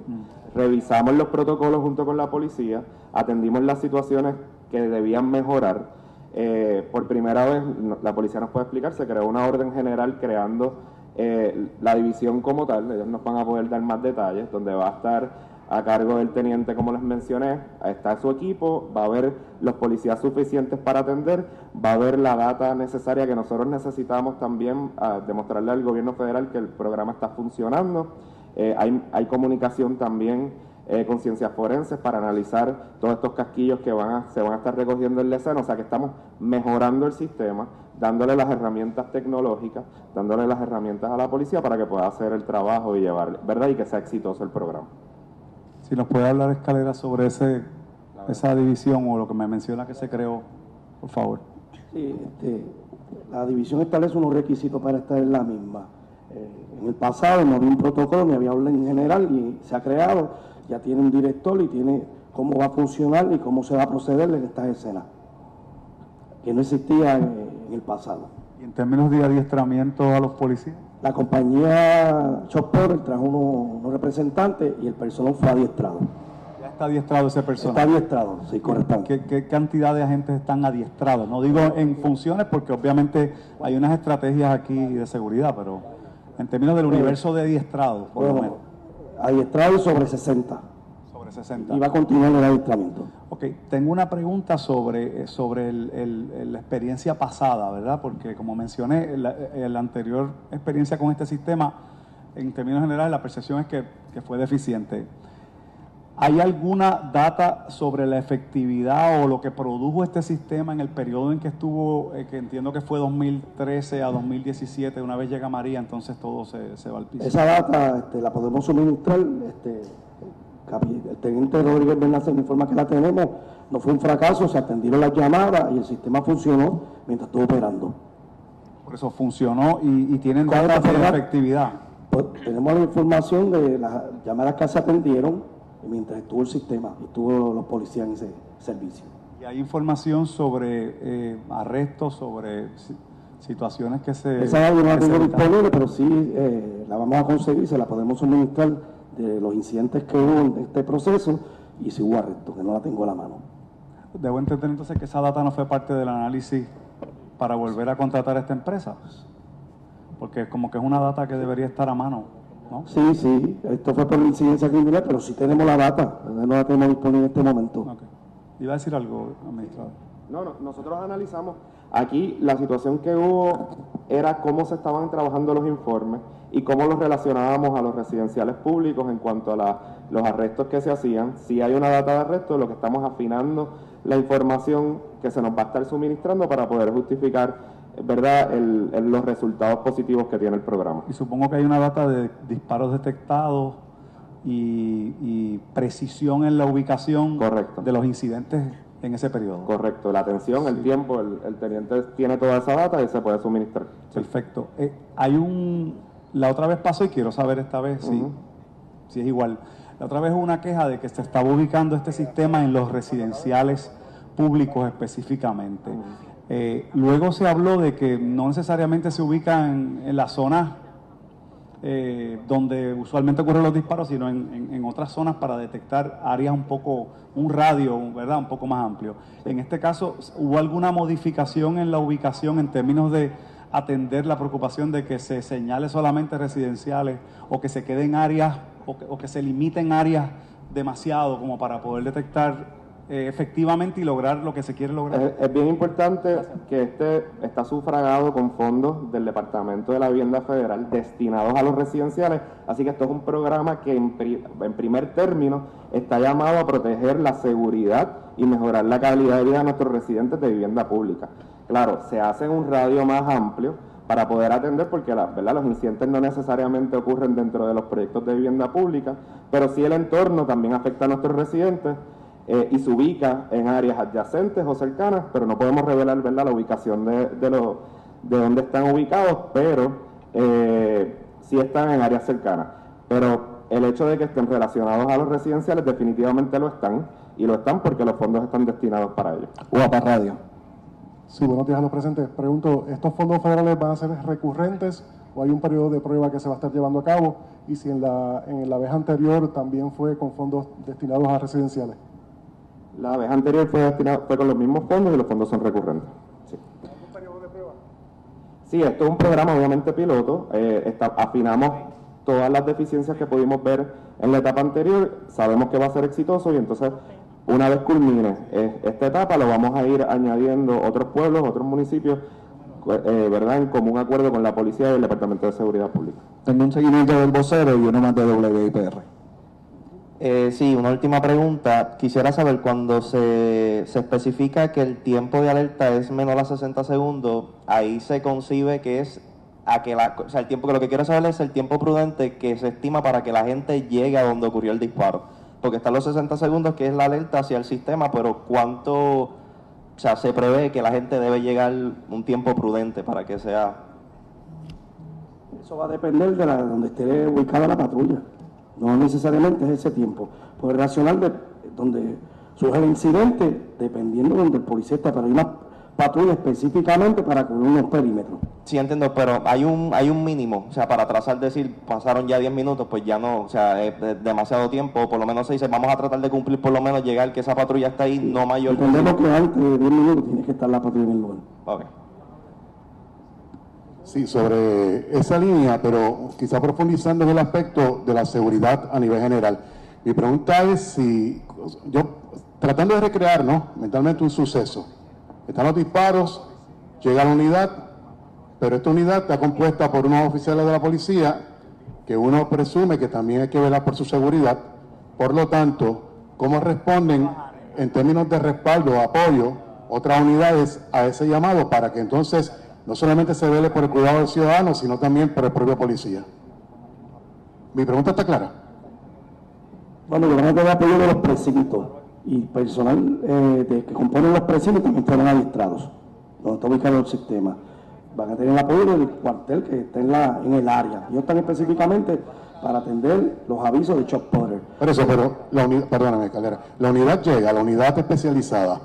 Revisamos los protocolos junto con la policía, atendimos las situaciones que debían mejorar. Eh, por primera vez, la policía nos puede explicar, se creó una orden general creando eh, la división como tal, ellos nos van a poder dar más detalles, donde va a estar a cargo del teniente, como les mencioné, está su equipo, va a haber los policías suficientes para atender, va a haber la data necesaria que nosotros necesitamos también a demostrarle al gobierno federal que el programa está funcionando. Eh, hay, comunicación también eh, con ciencias forenses para analizar todos estos casquillos que van a, se van a estar recogiendo en la escena, o sea que estamos mejorando el sistema, dándole las herramientas tecnológicas, dándole las herramientas a la policía para que pueda hacer el trabajo y llevar, ¿verdad? Y que sea exitoso el programa. Si nos puede hablar, Escalera, sobre ese, esa división o lo que me menciona que se creó, por favor. Sí, este, la división establece unos requisitos para estar en la misma. Eh, en el pasado no había un protocolo, ni había orden general y se ha creado, ya tiene un director y tiene cómo va a funcionar y cómo se va a proceder en estas escenas, que no existía en, en el pasado. Y en términos de adiestramiento a los policías. La compañía Chopper trajo unos, unos representantes y el personal fue adiestrado. Ya está adiestrado ese personal. Está adiestrado, sí, correcto. ¿Qué, qué cantidad de agentes están adiestrados? No digo en funciones porque obviamente hay unas estrategias aquí de seguridad, pero en términos del universo de adiestrados, por lo menos. adiestrado sobre 60. Sobre 60. Y va a continuar el adiestramiento. Ok, tengo una pregunta sobre, eh, sobre el- el- el- la experiencia pasada, ¿verdad? Porque como mencioné, la, la anterior experiencia con este sistema, en términos generales, la percepción es que, que fue deficiente. ¿Hay alguna data sobre la efectividad o lo que produjo este sistema en el periodo en que estuvo, eh, que entiendo que fue 2013 a 2017, una vez llega María, entonces todo se, se va al piso? Esa data este, la podemos suministrar. Este, el teniente Rodríguez Bernal se informa que la tenemos. No fue un fracaso, se atendieron las llamadas y el sistema funcionó mientras estuvo operando. Por eso funcionó y, y tienen ¿Cuál es datos la de efectividad. Pues, tenemos la información de las llamadas que se atendieron mientras estuvo el sistema estuvo los policías en ese servicio. Y hay información sobre eh, arrestos, sobre si- situaciones que se... Esa no la tengo disponible, pero sí eh, la vamos a conseguir, se la podemos suministrar de los incidentes que hubo en este proceso y si hubo arresto, que no la tengo a la mano. Debo entender entonces que esa data no fue parte del análisis para volver a contratar a esta empresa. Porque como que es una data que debería estar a mano, ¿no? Sí, sí, esto fue por incidencia criminal, pero sí tenemos la data, no la tenemos disponible en este momento. Iba a decir algo, administrador. No, no, nosotros analizamos. Aquí la situación que hubo era cómo se estaban trabajando los informes y cómo los relacionábamos a los residenciales públicos en cuanto a la- los arrestos que se hacían. Si hay una data de arresto, lo que estamos afinando la información que se nos va a estar suministrando para poder justificar, ¿verdad?, el- el- los resultados positivos que tiene el programa. Y supongo que hay una data de disparos detectados y, y precisión en la ubicación de los incidentes en ese periodo. Correcto, la atención, el tiempo, el, el teniente tiene toda esa data y se puede suministrar. Perfecto. Eh, hay un... La otra vez pasó y quiero saber esta vez si, si es igual. La otra vez hubo una queja de que se estaba ubicando este sistema en los residenciales públicos específicamente. Eh, luego se habló de que no necesariamente se ubica en, en la zona eh, donde usualmente ocurren los disparos, sino en, en, otras zonas para detectar áreas un poco, un radio, ¿verdad? Un poco más amplio. En este caso, ¿hubo alguna modificación en la ubicación en términos de atender la preocupación de que se señale solamente residenciales o que se queden áreas o que, o que se limiten áreas demasiado como para poder detectar eh, efectivamente y lograr lo que se quiere lograr. Es, bien importante que este está sufragado con fondos del Departamento de la Vivienda Federal destinados a los residenciales, así que esto es un programa que en, en primer término está llamado a proteger la seguridad y mejorar la calidad de vida de nuestros residentes de vivienda pública. Claro, se hace un radio más amplio para poder atender, porque la, ¿verdad? los incidentes no necesariamente ocurren dentro de los proyectos de vivienda pública, pero sí el entorno también afecta a nuestros residentes eh, y se ubica en áreas adyacentes o cercanas, pero no podemos revelar la ubicación de, de, de dónde están ubicados, pero eh, sí están en áreas cercanas. Pero el hecho de que estén relacionados a los residenciales definitivamente lo están, y lo están porque los fondos están destinados para ello. Guapa Radio. Sí, buenos días a los presentes. Pregunto, ¿estos fondos federales van a ser recurrentes o hay un periodo de prueba que se va a estar llevando a cabo? Y si en la, en la vez anterior también fue con fondos destinados a residenciales. La vez anterior fue, fue con los mismos fondos y los fondos son recurrentes. Sí. Sí, esto es un programa obviamente piloto. Eh, afinamos todas las deficiencias que pudimos ver en la etapa anterior. Sabemos que va a ser exitoso y entonces una vez culmine esta etapa lo vamos a ir añadiendo otros pueblos, otros municipios, eh, ¿verdad? En común acuerdo con la policía y el Departamento de Seguridad Pública. Tengo un seguimiento del vocero y uno más de WIPR. Eh, sí, una última pregunta. Quisiera saber, cuando se, se, especifica que el tiempo de alerta es menor a 60 segundos, ahí se concibe que es a que la, o sea, el tiempo que lo que quiero saber es el tiempo prudente que se estima para que la gente llegue a donde ocurrió el disparo. Porque están los 60 segundos que es la alerta hacia el sistema, pero cuánto, o sea, se prevé que la gente debe llegar un tiempo prudente para que sea. Eso va a depender de la, donde esté ubicada la patrulla. No necesariamente es ese tiempo. Puede racional de donde surge el incidente, dependiendo de donde el policía está, pero hay una patrulla específicamente para cubrir unos perímetros. Sí, entiendo, pero hay un hay un mínimo, o sea, para trazar decir, pasaron ya 10 minutos, pues ya no, o sea, es, demasiado tiempo, por lo menos se dice, vamos a tratar de cumplir por lo menos llegar que esa patrulla está ahí, no mayor. Entendemos que antes de 10 minutos tiene que estar la patrulla en el lugar. Okay. Sí, sobre esa línea, pero quizá profundizando en el aspecto de la seguridad a nivel general. Mi pregunta es si, yo tratando de recrear ¿no? mentalmente un suceso, están los disparos, llega la unidad, pero esta unidad está compuesta por unos oficiales de la policía que uno presume que también hay que velar por su seguridad. Por lo tanto, ¿cómo responden en términos de respaldo apoyo otras unidades a ese llamado para que entonces no solamente se vele por el cuidado del ciudadano, sino también por el propio policía. Mi pregunta está clara. Bueno, yo van a tener apoyo de los precintos y personal eh, de, que componen los precintos también fueron adiestrados, donde está ubicado el sistema. Van a tener el apoyo del cuartel que está en, la, en el área. Ellos están específicamente para atender los avisos de Chuck Potter. Por eso, pero la unidad, perdóname, Calera, la unidad llega, la unidad especializada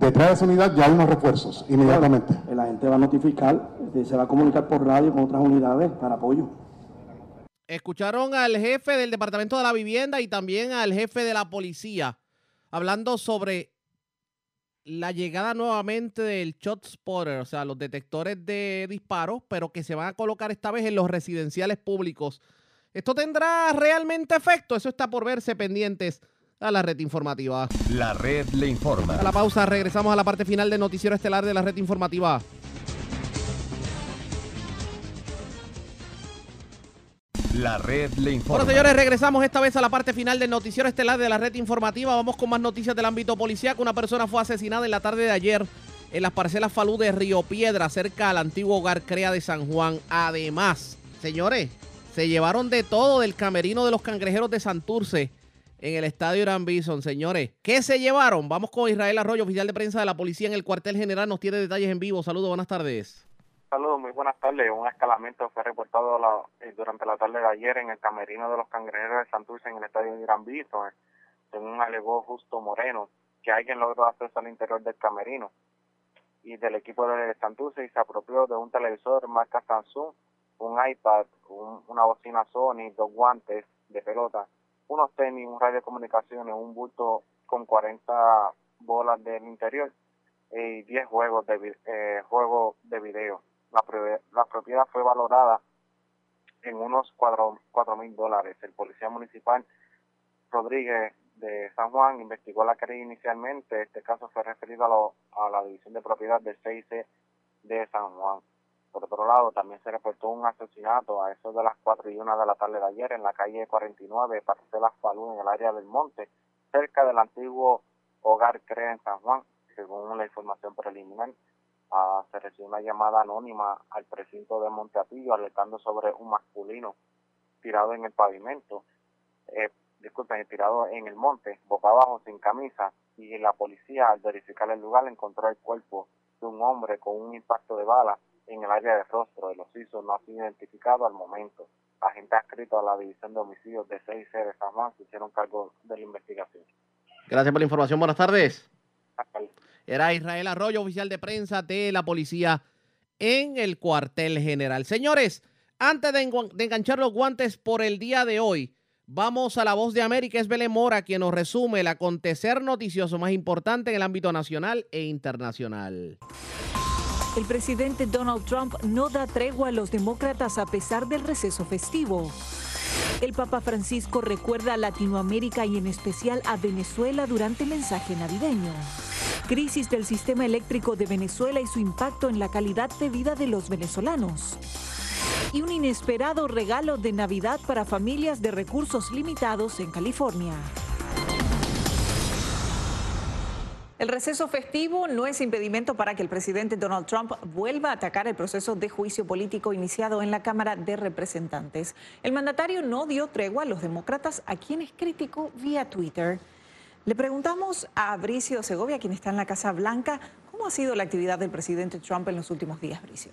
Detrás de esa unidad ya hay unos refuerzos inmediatamente. La gente va a notificar, este, se va a comunicar por radio con otras unidades para apoyo. Escucharon al jefe del Departamento de la Vivienda y también al jefe de la policía hablando sobre la llegada nuevamente del shot spotter, o sea, los detectores de disparos, pero que se van a colocar esta vez en los residenciales públicos. ¿Esto tendrá realmente efecto? Eso está por verse pendientes a la red informativa. La red le informa. A la pausa regresamos a la parte final del noticiero estelar de la red informativa. La red le informa. Bueno, señores, regresamos esta vez a la parte final del noticiero estelar de la red informativa. Vamos con más noticias del ámbito policial. Una persona fue asesinada en la tarde de ayer en las parcelas Falú de Río Piedra, cerca al antiguo hogar Crea de San Juan. Además, señores, se llevaron de todo del camerino de los cangrejeros de Santurce en el estadio Irán Bison. Señores, ¿qué se llevaron? Vamos con Israel Arroyo, oficial de prensa de la policía en el cuartel general. Nos tiene detalles en vivo. Saludos, buenas tardes. Saludos, muy buenas tardes. Un escalamiento fue reportado eh, durante la tarde de ayer en el camerino de los cangrejeros de Santurce en el estadio Irán Bison. Según alegó Justo Moreno, que alguien logró acceso al interior del camerino y del equipo de Santurce y se apropió de un televisor marca Samsung un iPad, una bocina Sony, dos guantes de pelota, unos tenis, un radio de comunicaciones, un bulto con 40 bolas del interior y 10 juegos de, eh, juegos de la propiedad fue valorada en unos 4 mil dólares. El policía municipal Rodríguez de San Juan investigó la querella inicialmente. Este caso fue referido a, a la División de Propiedad del CIC de San Juan. Por otro lado, también se reportó un asesinato a eso de las 4 y 1 de la tarde de ayer en la calle 49, Parcelas Falú, en el área del Monte, cerca del antiguo Hogar CREA en San Juan. Según la información preliminar, ah, se recibió una llamada anónima al precinto de Monteatillo alertando sobre un masculino tirado en el pavimento. Eh, disculpen, tirado en el monte, boca abajo, sin camisa, y la policía al verificar el lugar encontró el cuerpo de un hombre con un impacto de bala en el área de rostro. De los no ha sido identificado al momento. Agente adscrito a la División de Homicidios de 6 de San Juan se hicieron cargo de la investigación. Gracias por la información. Buenas tardes. Era Israel Arroyo, oficial de prensa de la policía en el cuartel general. Señores, antes de, enganchar los guantes por el día de hoy, vamos a la voz de América. Es Belén Mora quien nos resume el acontecer noticioso más importante en el ámbito nacional e internacional. El presidente Donald Trump no da tregua a los demócratas a pesar del receso festivo. El Papa Francisco recuerda a Latinoamérica y en especial a Venezuela durante el mensaje navideño. Crisis del sistema eléctrico de Venezuela y su impacto en la calidad de vida de los venezolanos. Y un inesperado regalo de Navidad para familias de recursos limitados en California. El receso festivo no es impedimento para que el presidente Donald Trump vuelva a atacar el proceso de juicio político iniciado en la Cámara de Representantes. El mandatario no dio tregua a los demócratas a quienes criticó vía Twitter. Le preguntamos a Bricio Segovia, quien está en la Casa Blanca, cómo ha sido la actividad del presidente Trump en los últimos días, Bricio.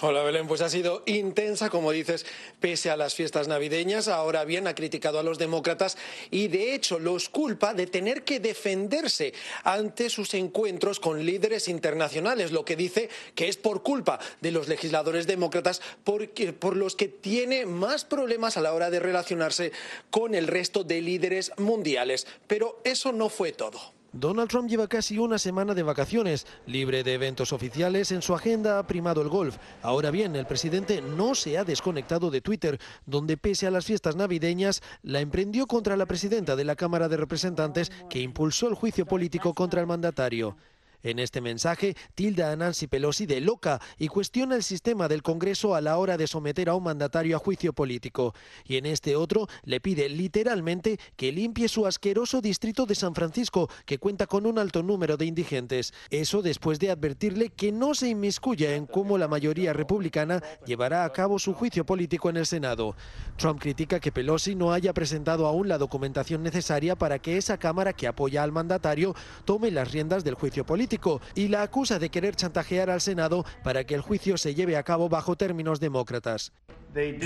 Hola Belén, pues ha sido intensa, como dices, pese a las fiestas navideñas. Ahora bien, ha criticado a los demócratas y de hecho los culpa de tener que defenderse ante sus encuentros con líderes internacionales, lo que dice que es por culpa de los legisladores demócratas por los que tiene más problemas a la hora de relacionarse con el resto de líderes mundiales. Pero eso no fue todo. Donald Trump lleva casi una semana de vacaciones, libre de eventos oficiales, en su agenda ha primado el golf. Ahora bien, el presidente no se ha desconectado de Twitter, donde pese a las fiestas navideñas, la emprendió contra la presidenta de la Cámara de Representantes que impulsó el juicio político contra el mandatario. En este mensaje, tilda a Nancy Pelosi de loca y cuestiona el sistema del Congreso a la hora de someter a un mandatario a juicio político. Y en este otro, le pide literalmente que limpie su asqueroso distrito de San Francisco, que cuenta con un alto número de indigentes. Eso después de advertirle que no se inmiscuya en cómo la mayoría republicana llevará a cabo su juicio político en el Senado. Trump critica que Pelosi no haya presentado aún la documentación necesaria para que esa Cámara que apoya al mandatario tome las riendas del juicio político y la acusa de querer chantajear al Senado para que el juicio se lleve a cabo bajo términos demócratas.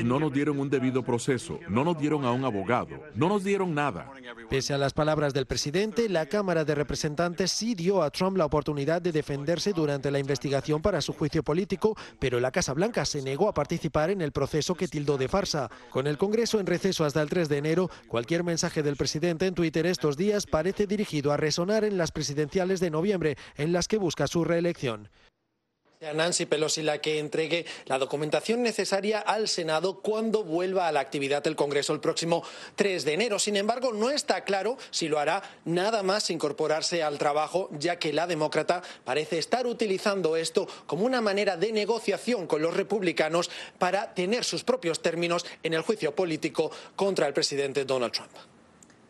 No nos dieron un debido proceso, no nos dieron a un abogado, no nos dieron nada. Pese a las palabras del presidente, la Cámara de Representantes sí dio a Trump la oportunidad de defenderse durante la investigación para su juicio político, pero la Casa Blanca se negó a participar en el proceso que tildó de farsa. Con el Congreso en receso hasta el 3 de enero, cualquier mensaje del presidente en Twitter estos días parece dirigido a resonar en las presidenciales de noviembre, en las que busca su reelección. A Nancy Pelosi la que entregue la documentación necesaria al Senado cuando vuelva a la actividad del Congreso el próximo 3 de enero. Sin embargo, no está claro si lo hará nada más incorporarse al trabajo, ya que la demócrata parece estar utilizando esto como una manera de negociación con los republicanos para tener sus propios términos en el juicio político contra el presidente Donald Trump.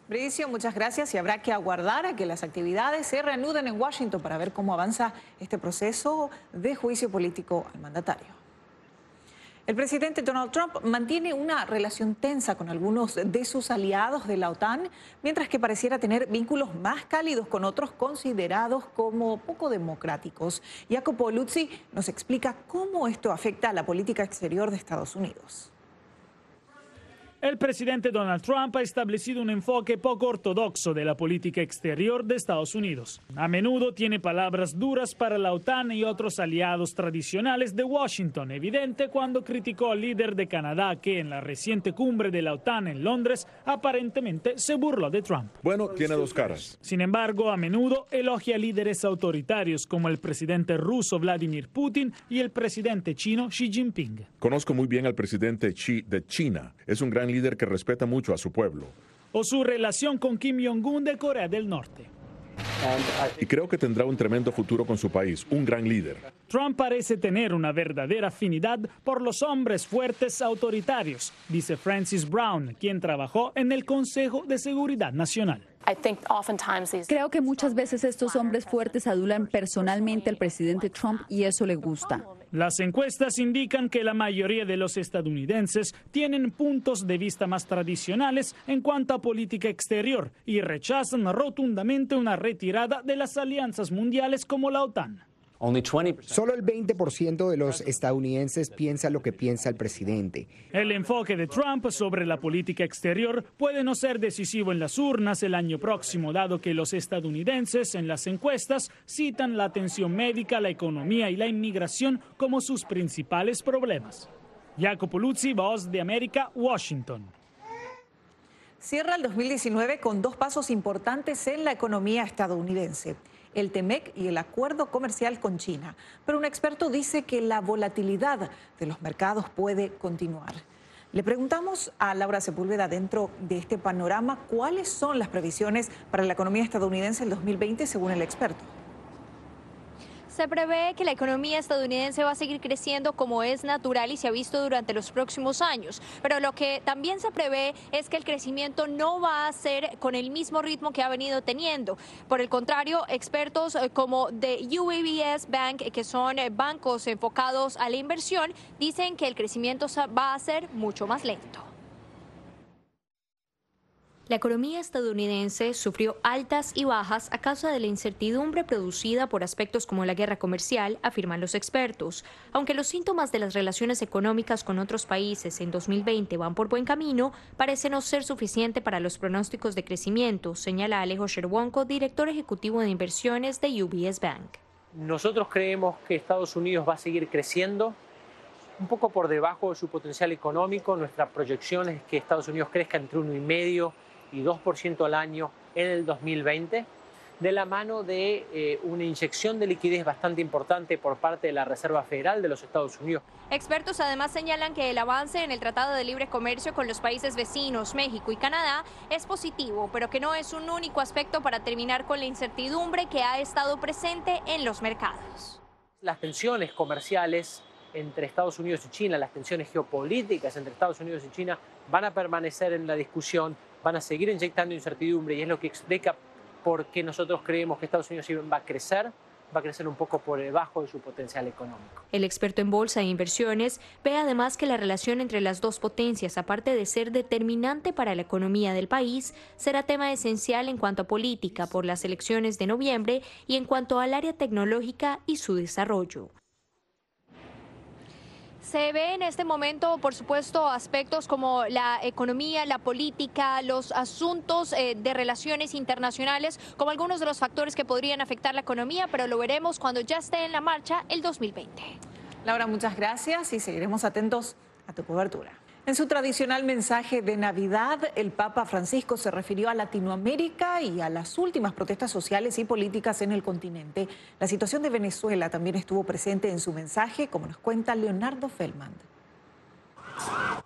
Bricio, muchas gracias y habrá que aguardar a que las actividades se reanuden en Washington para ver cómo avanza este proceso de juicio político al mandatario. El presidente Donald Trump mantiene una relación tensa con algunos de sus aliados de la OTAN, mientras que pareciera tener vínculos más cálidos con otros considerados como poco democráticos. Jacopo Luzzi nos explica cómo esto afecta a la política exterior de Estados Unidos. El presidente Donald Trump ha establecido un enfoque poco ortodoxo de la política exterior de Estados Unidos. A menudo tiene palabras duras para la OTAN y otros aliados tradicionales de Washington, evidente cuando criticó al líder de Canadá que en la reciente cumbre de la OTAN en Londres aparentemente se burló de Trump. Bueno, tiene dos caras. Sin embargo, a menudo elogia líderes autoritarios como el presidente ruso Vladimir Putin y el presidente chino Xi Jinping. Conozco muy bien al presidente Xi de China. Es un gran líder que respeta mucho a su pueblo. O su relación con Kim Jong-un de Corea del Norte. Y creo que tendrá un tremendo futuro con su país, un gran líder. Trump parece tener una verdadera afinidad por los hombres fuertes autoritarios, dice Francis Brown, quien trabajó en el Consejo de Seguridad Nacional. Creo que muchas veces estos hombres fuertes adulan personalmente al presidente Trump y eso le gusta. Las encuestas indican que la mayoría de los estadounidenses tienen puntos de vista más tradicionales en cuanto a política exterior y rechazan rotundamente una retirada de las alianzas mundiales como la OTAN. Solo el 20% de los estadounidenses piensa lo que piensa el presidente. El enfoque de Trump sobre la política exterior puede no ser decisivo en las urnas el año próximo, dado que los estadounidenses en las encuestas citan la atención médica, la economía y la inmigración como sus principales problemas. Jacopo Luzzi, Voz de América, Washington. Cierra el 2019 con dos pasos importantes en la economía estadounidense el TEMEC y el acuerdo comercial con China. Pero un experto dice que la volatilidad de los mercados puede continuar. Le preguntamos a Laura Sepúlveda dentro de este panorama cuáles son las previsiones para la economía estadounidense el 2020 según el experto. Se prevé que la economía estadounidense va a seguir creciendo como es natural y se ha visto durante los próximos años, pero lo que también se prevé es que el crecimiento no va a ser con el mismo ritmo que ha venido teniendo. Por el contrario, expertos eh, como de UABS Bank, que son eh, bancos enfocados a la inversión, dicen que el crecimiento va a ser mucho más lento. La economía estadounidense sufrió altas y bajas a causa de la incertidumbre producida por aspectos como la guerra comercial, afirman los expertos. Aunque los síntomas de las relaciones económicas con otros países en 2020 van por buen camino, parece no ser suficiente para los pronósticos de crecimiento, señala Alejo Sherwonko, director ejecutivo de inversiones de UBS Bank. Nosotros creemos que Estados Unidos va a seguir creciendo un poco por debajo de su potencial económico. Nuestra proyección es que Estados Unidos crezca entre uno y medio y 2% al año en el 2020, de la mano de eh, una inyección de liquidez bastante importante por parte de la Reserva Federal de los Estados Unidos. Expertos además señalan que el avance en el Tratado de Libre Comercio con los países vecinos, México y Canadá, es positivo, pero que no es un único aspecto para terminar con la incertidumbre que ha estado presente en los mercados. Las tensiones comerciales entre Estados Unidos y China, las tensiones geopolíticas entre Estados Unidos y China van a permanecer en la discusión van a seguir inyectando incertidumbre y es lo que explica por qué nosotros creemos que Estados Unidos va a crecer va a crecer un poco por debajo de su potencial económico. El experto en bolsa e inversiones ve además que la relación entre las dos potencias, aparte de ser determinante para la economía del país, será tema esencial en cuanto a política por las elecciones de noviembre y en cuanto al área tecnológica y su desarrollo. Se ve en este momento, por supuesto, aspectos como la economía, la política, los asuntos eh, de relaciones internacionales, como algunos de los factores que podrían afectar la economía, pero lo veremos cuando ya esté en la marcha el 2020. Laura, muchas gracias y seguiremos atentos a tu cobertura. En su tradicional mensaje de Navidad, el Papa Francisco se refirió a Latinoamérica y a las últimas protestas sociales y políticas en el continente. La situación de Venezuela también estuvo presente en su mensaje, como nos cuenta Leonardo Feldman.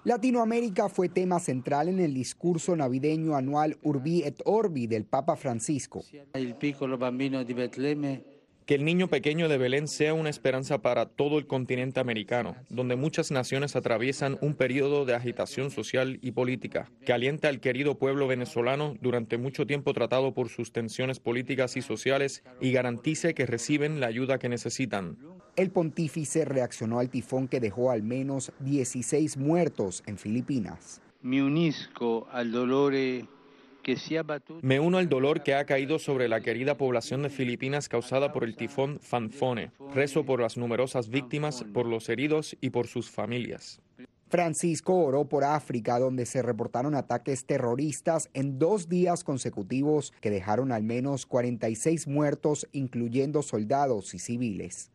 Latinoamérica fue tema central en el discurso navideño anual Urbi et Orbi del Papa Francisco. El piccolo bambino di Betlemme que el niño pequeño de Belén sea una esperanza para todo el continente americano, donde muchas naciones atraviesan un periodo de agitación social y política, que alienta al querido pueblo venezolano durante mucho tiempo tratado por sus tensiones políticas y sociales y garantice que reciben la ayuda que necesitan. El pontífice reaccionó al tifón que dejó al menos 16 muertos en Filipinas. Me unisco al dolor me uno al dolor que ha caído sobre la querida población de Filipinas causada por el tifón Fanfone. Rezo por las numerosas víctimas, por los heridos y por sus familias. Francisco oró por África, donde se reportaron ataques terroristas en dos días consecutivos que dejaron al menos 46 muertos, incluyendo soldados y civiles.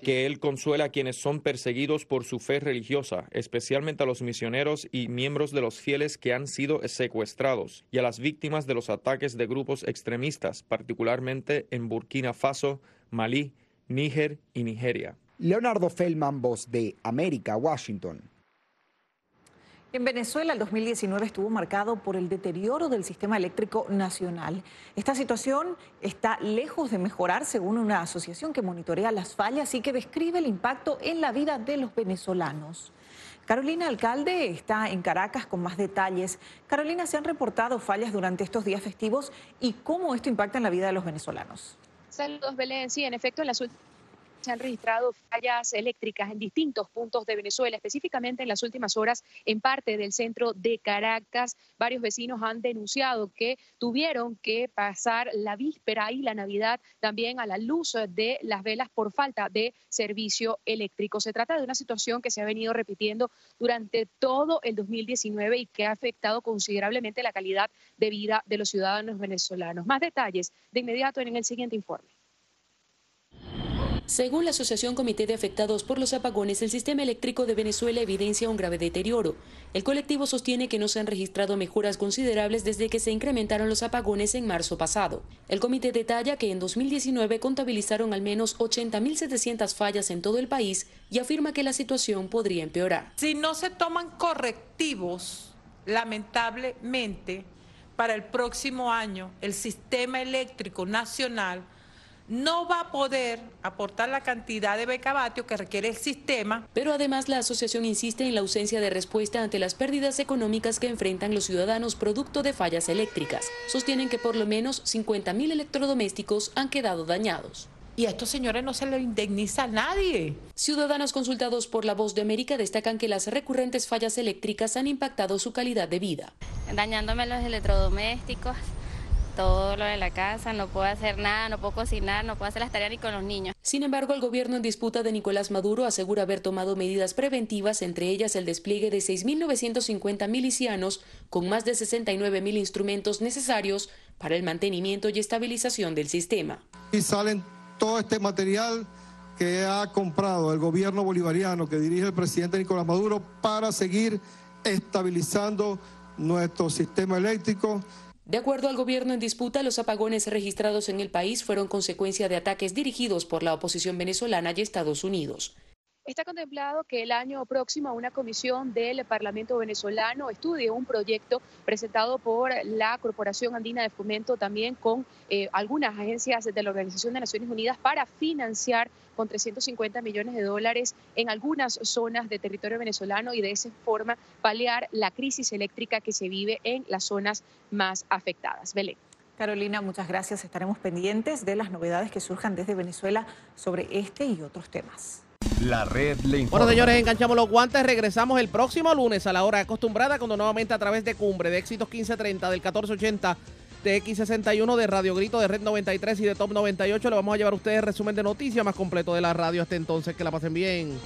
Que Él consuela a quienes son perseguidos por su fe religiosa, especialmente a los misioneros y miembros de los fieles que han sido secuestrados, y a las víctimas de los ataques de grupos extremistas, particularmente en Burkina Faso, Malí, Níger y Nigeria. Leonardo Feldman, voz de América, Washington. En Venezuela el 2019 estuvo marcado por el deterioro del sistema eléctrico nacional. Esta situación está lejos de mejorar según una asociación que monitorea las fallas y que describe el impacto en la vida de los venezolanos. Carolina Alcalde está en Caracas con más detalles. Carolina, ¿se han reportado fallas durante estos días festivos y cómo esto impacta en la vida de los venezolanos? Saludos, Belén. Sí, en efecto, en las últimas se han registrado fallas eléctricas en distintos puntos de Venezuela, específicamente en las últimas horas en parte del centro de Caracas. Varios vecinos han denunciado que tuvieron que pasar la víspera y la Navidad también a la luz de las velas por falta de servicio eléctrico. Se trata de una situación que se ha venido repitiendo durante todo el 2019 y que ha afectado considerablemente la calidad de vida de los ciudadanos venezolanos. Más detalles de inmediato en el siguiente informe. Según la Asociación Comité de Afectados por los Apagones, el sistema eléctrico de Venezuela evidencia un grave deterioro. El colectivo sostiene que no se han registrado mejoras considerables desde que se incrementaron los apagones en marzo pasado. El comité detalla que en 2019 contabilizaron al menos 80.700 fallas en todo el país y afirma que la situación podría empeorar. Si no se toman correctivos, lamentablemente, para el próximo año, el sistema eléctrico nacional no va a poder aportar la cantidad de becavatios que requiere el sistema. Pero además la asociación insiste en la ausencia de respuesta ante las pérdidas económicas que enfrentan los ciudadanos producto de fallas eléctricas. Sostienen que por lo menos 50.000 electrodomésticos han quedado dañados. Y a estos señores no se les indemniza a nadie. Ciudadanos consultados por La Voz de América destacan que las recurrentes fallas eléctricas han impactado su calidad de vida. Dañándome los electrodomésticos, todo lo de la casa, no puedo hacer nada, no puedo cocinar, no puedo hacer las tareas ni con los niños. Sin embargo, el gobierno en disputa de Nicolás Maduro asegura haber tomado medidas preventivas, entre ellas el despliegue de 6.950 milicianos con más de 69.000 instrumentos necesarios para el mantenimiento y estabilización del sistema. Y salen todo este material que ha comprado el gobierno bolivariano que dirige el presidente Nicolás Maduro para seguir estabilizando nuestro sistema eléctrico de acuerdo al gobierno en disputa, los apagones registrados en el país fueron consecuencia de ataques dirigidos por la oposición venezolana y Estados Unidos. Está contemplado que el año próximo una comisión del Parlamento venezolano estudie un proyecto presentado por la Corporación Andina de Fomento también con eh, algunas agencias de la Organización de Naciones Unidas para financiar con 350 millones de dólares en algunas zonas de territorio venezolano y de esa forma paliar la crisis eléctrica que se vive en las zonas más afectadas. Belén. Carolina, muchas gracias. Estaremos pendientes de las novedades que surjan desde Venezuela sobre este y otros temas. La red le informa. Bueno, señores, enganchamos los guantes. Regresamos el próximo lunes a la hora acostumbrada, cuando nuevamente a través de Cumbre, de Éxitos 1530, del 1480 de X61, de Radio Grito, de Red 93 y de Top 98. Le vamos a llevar a ustedes resumen de noticias más completo de la radio hasta entonces. Que la pasen bien.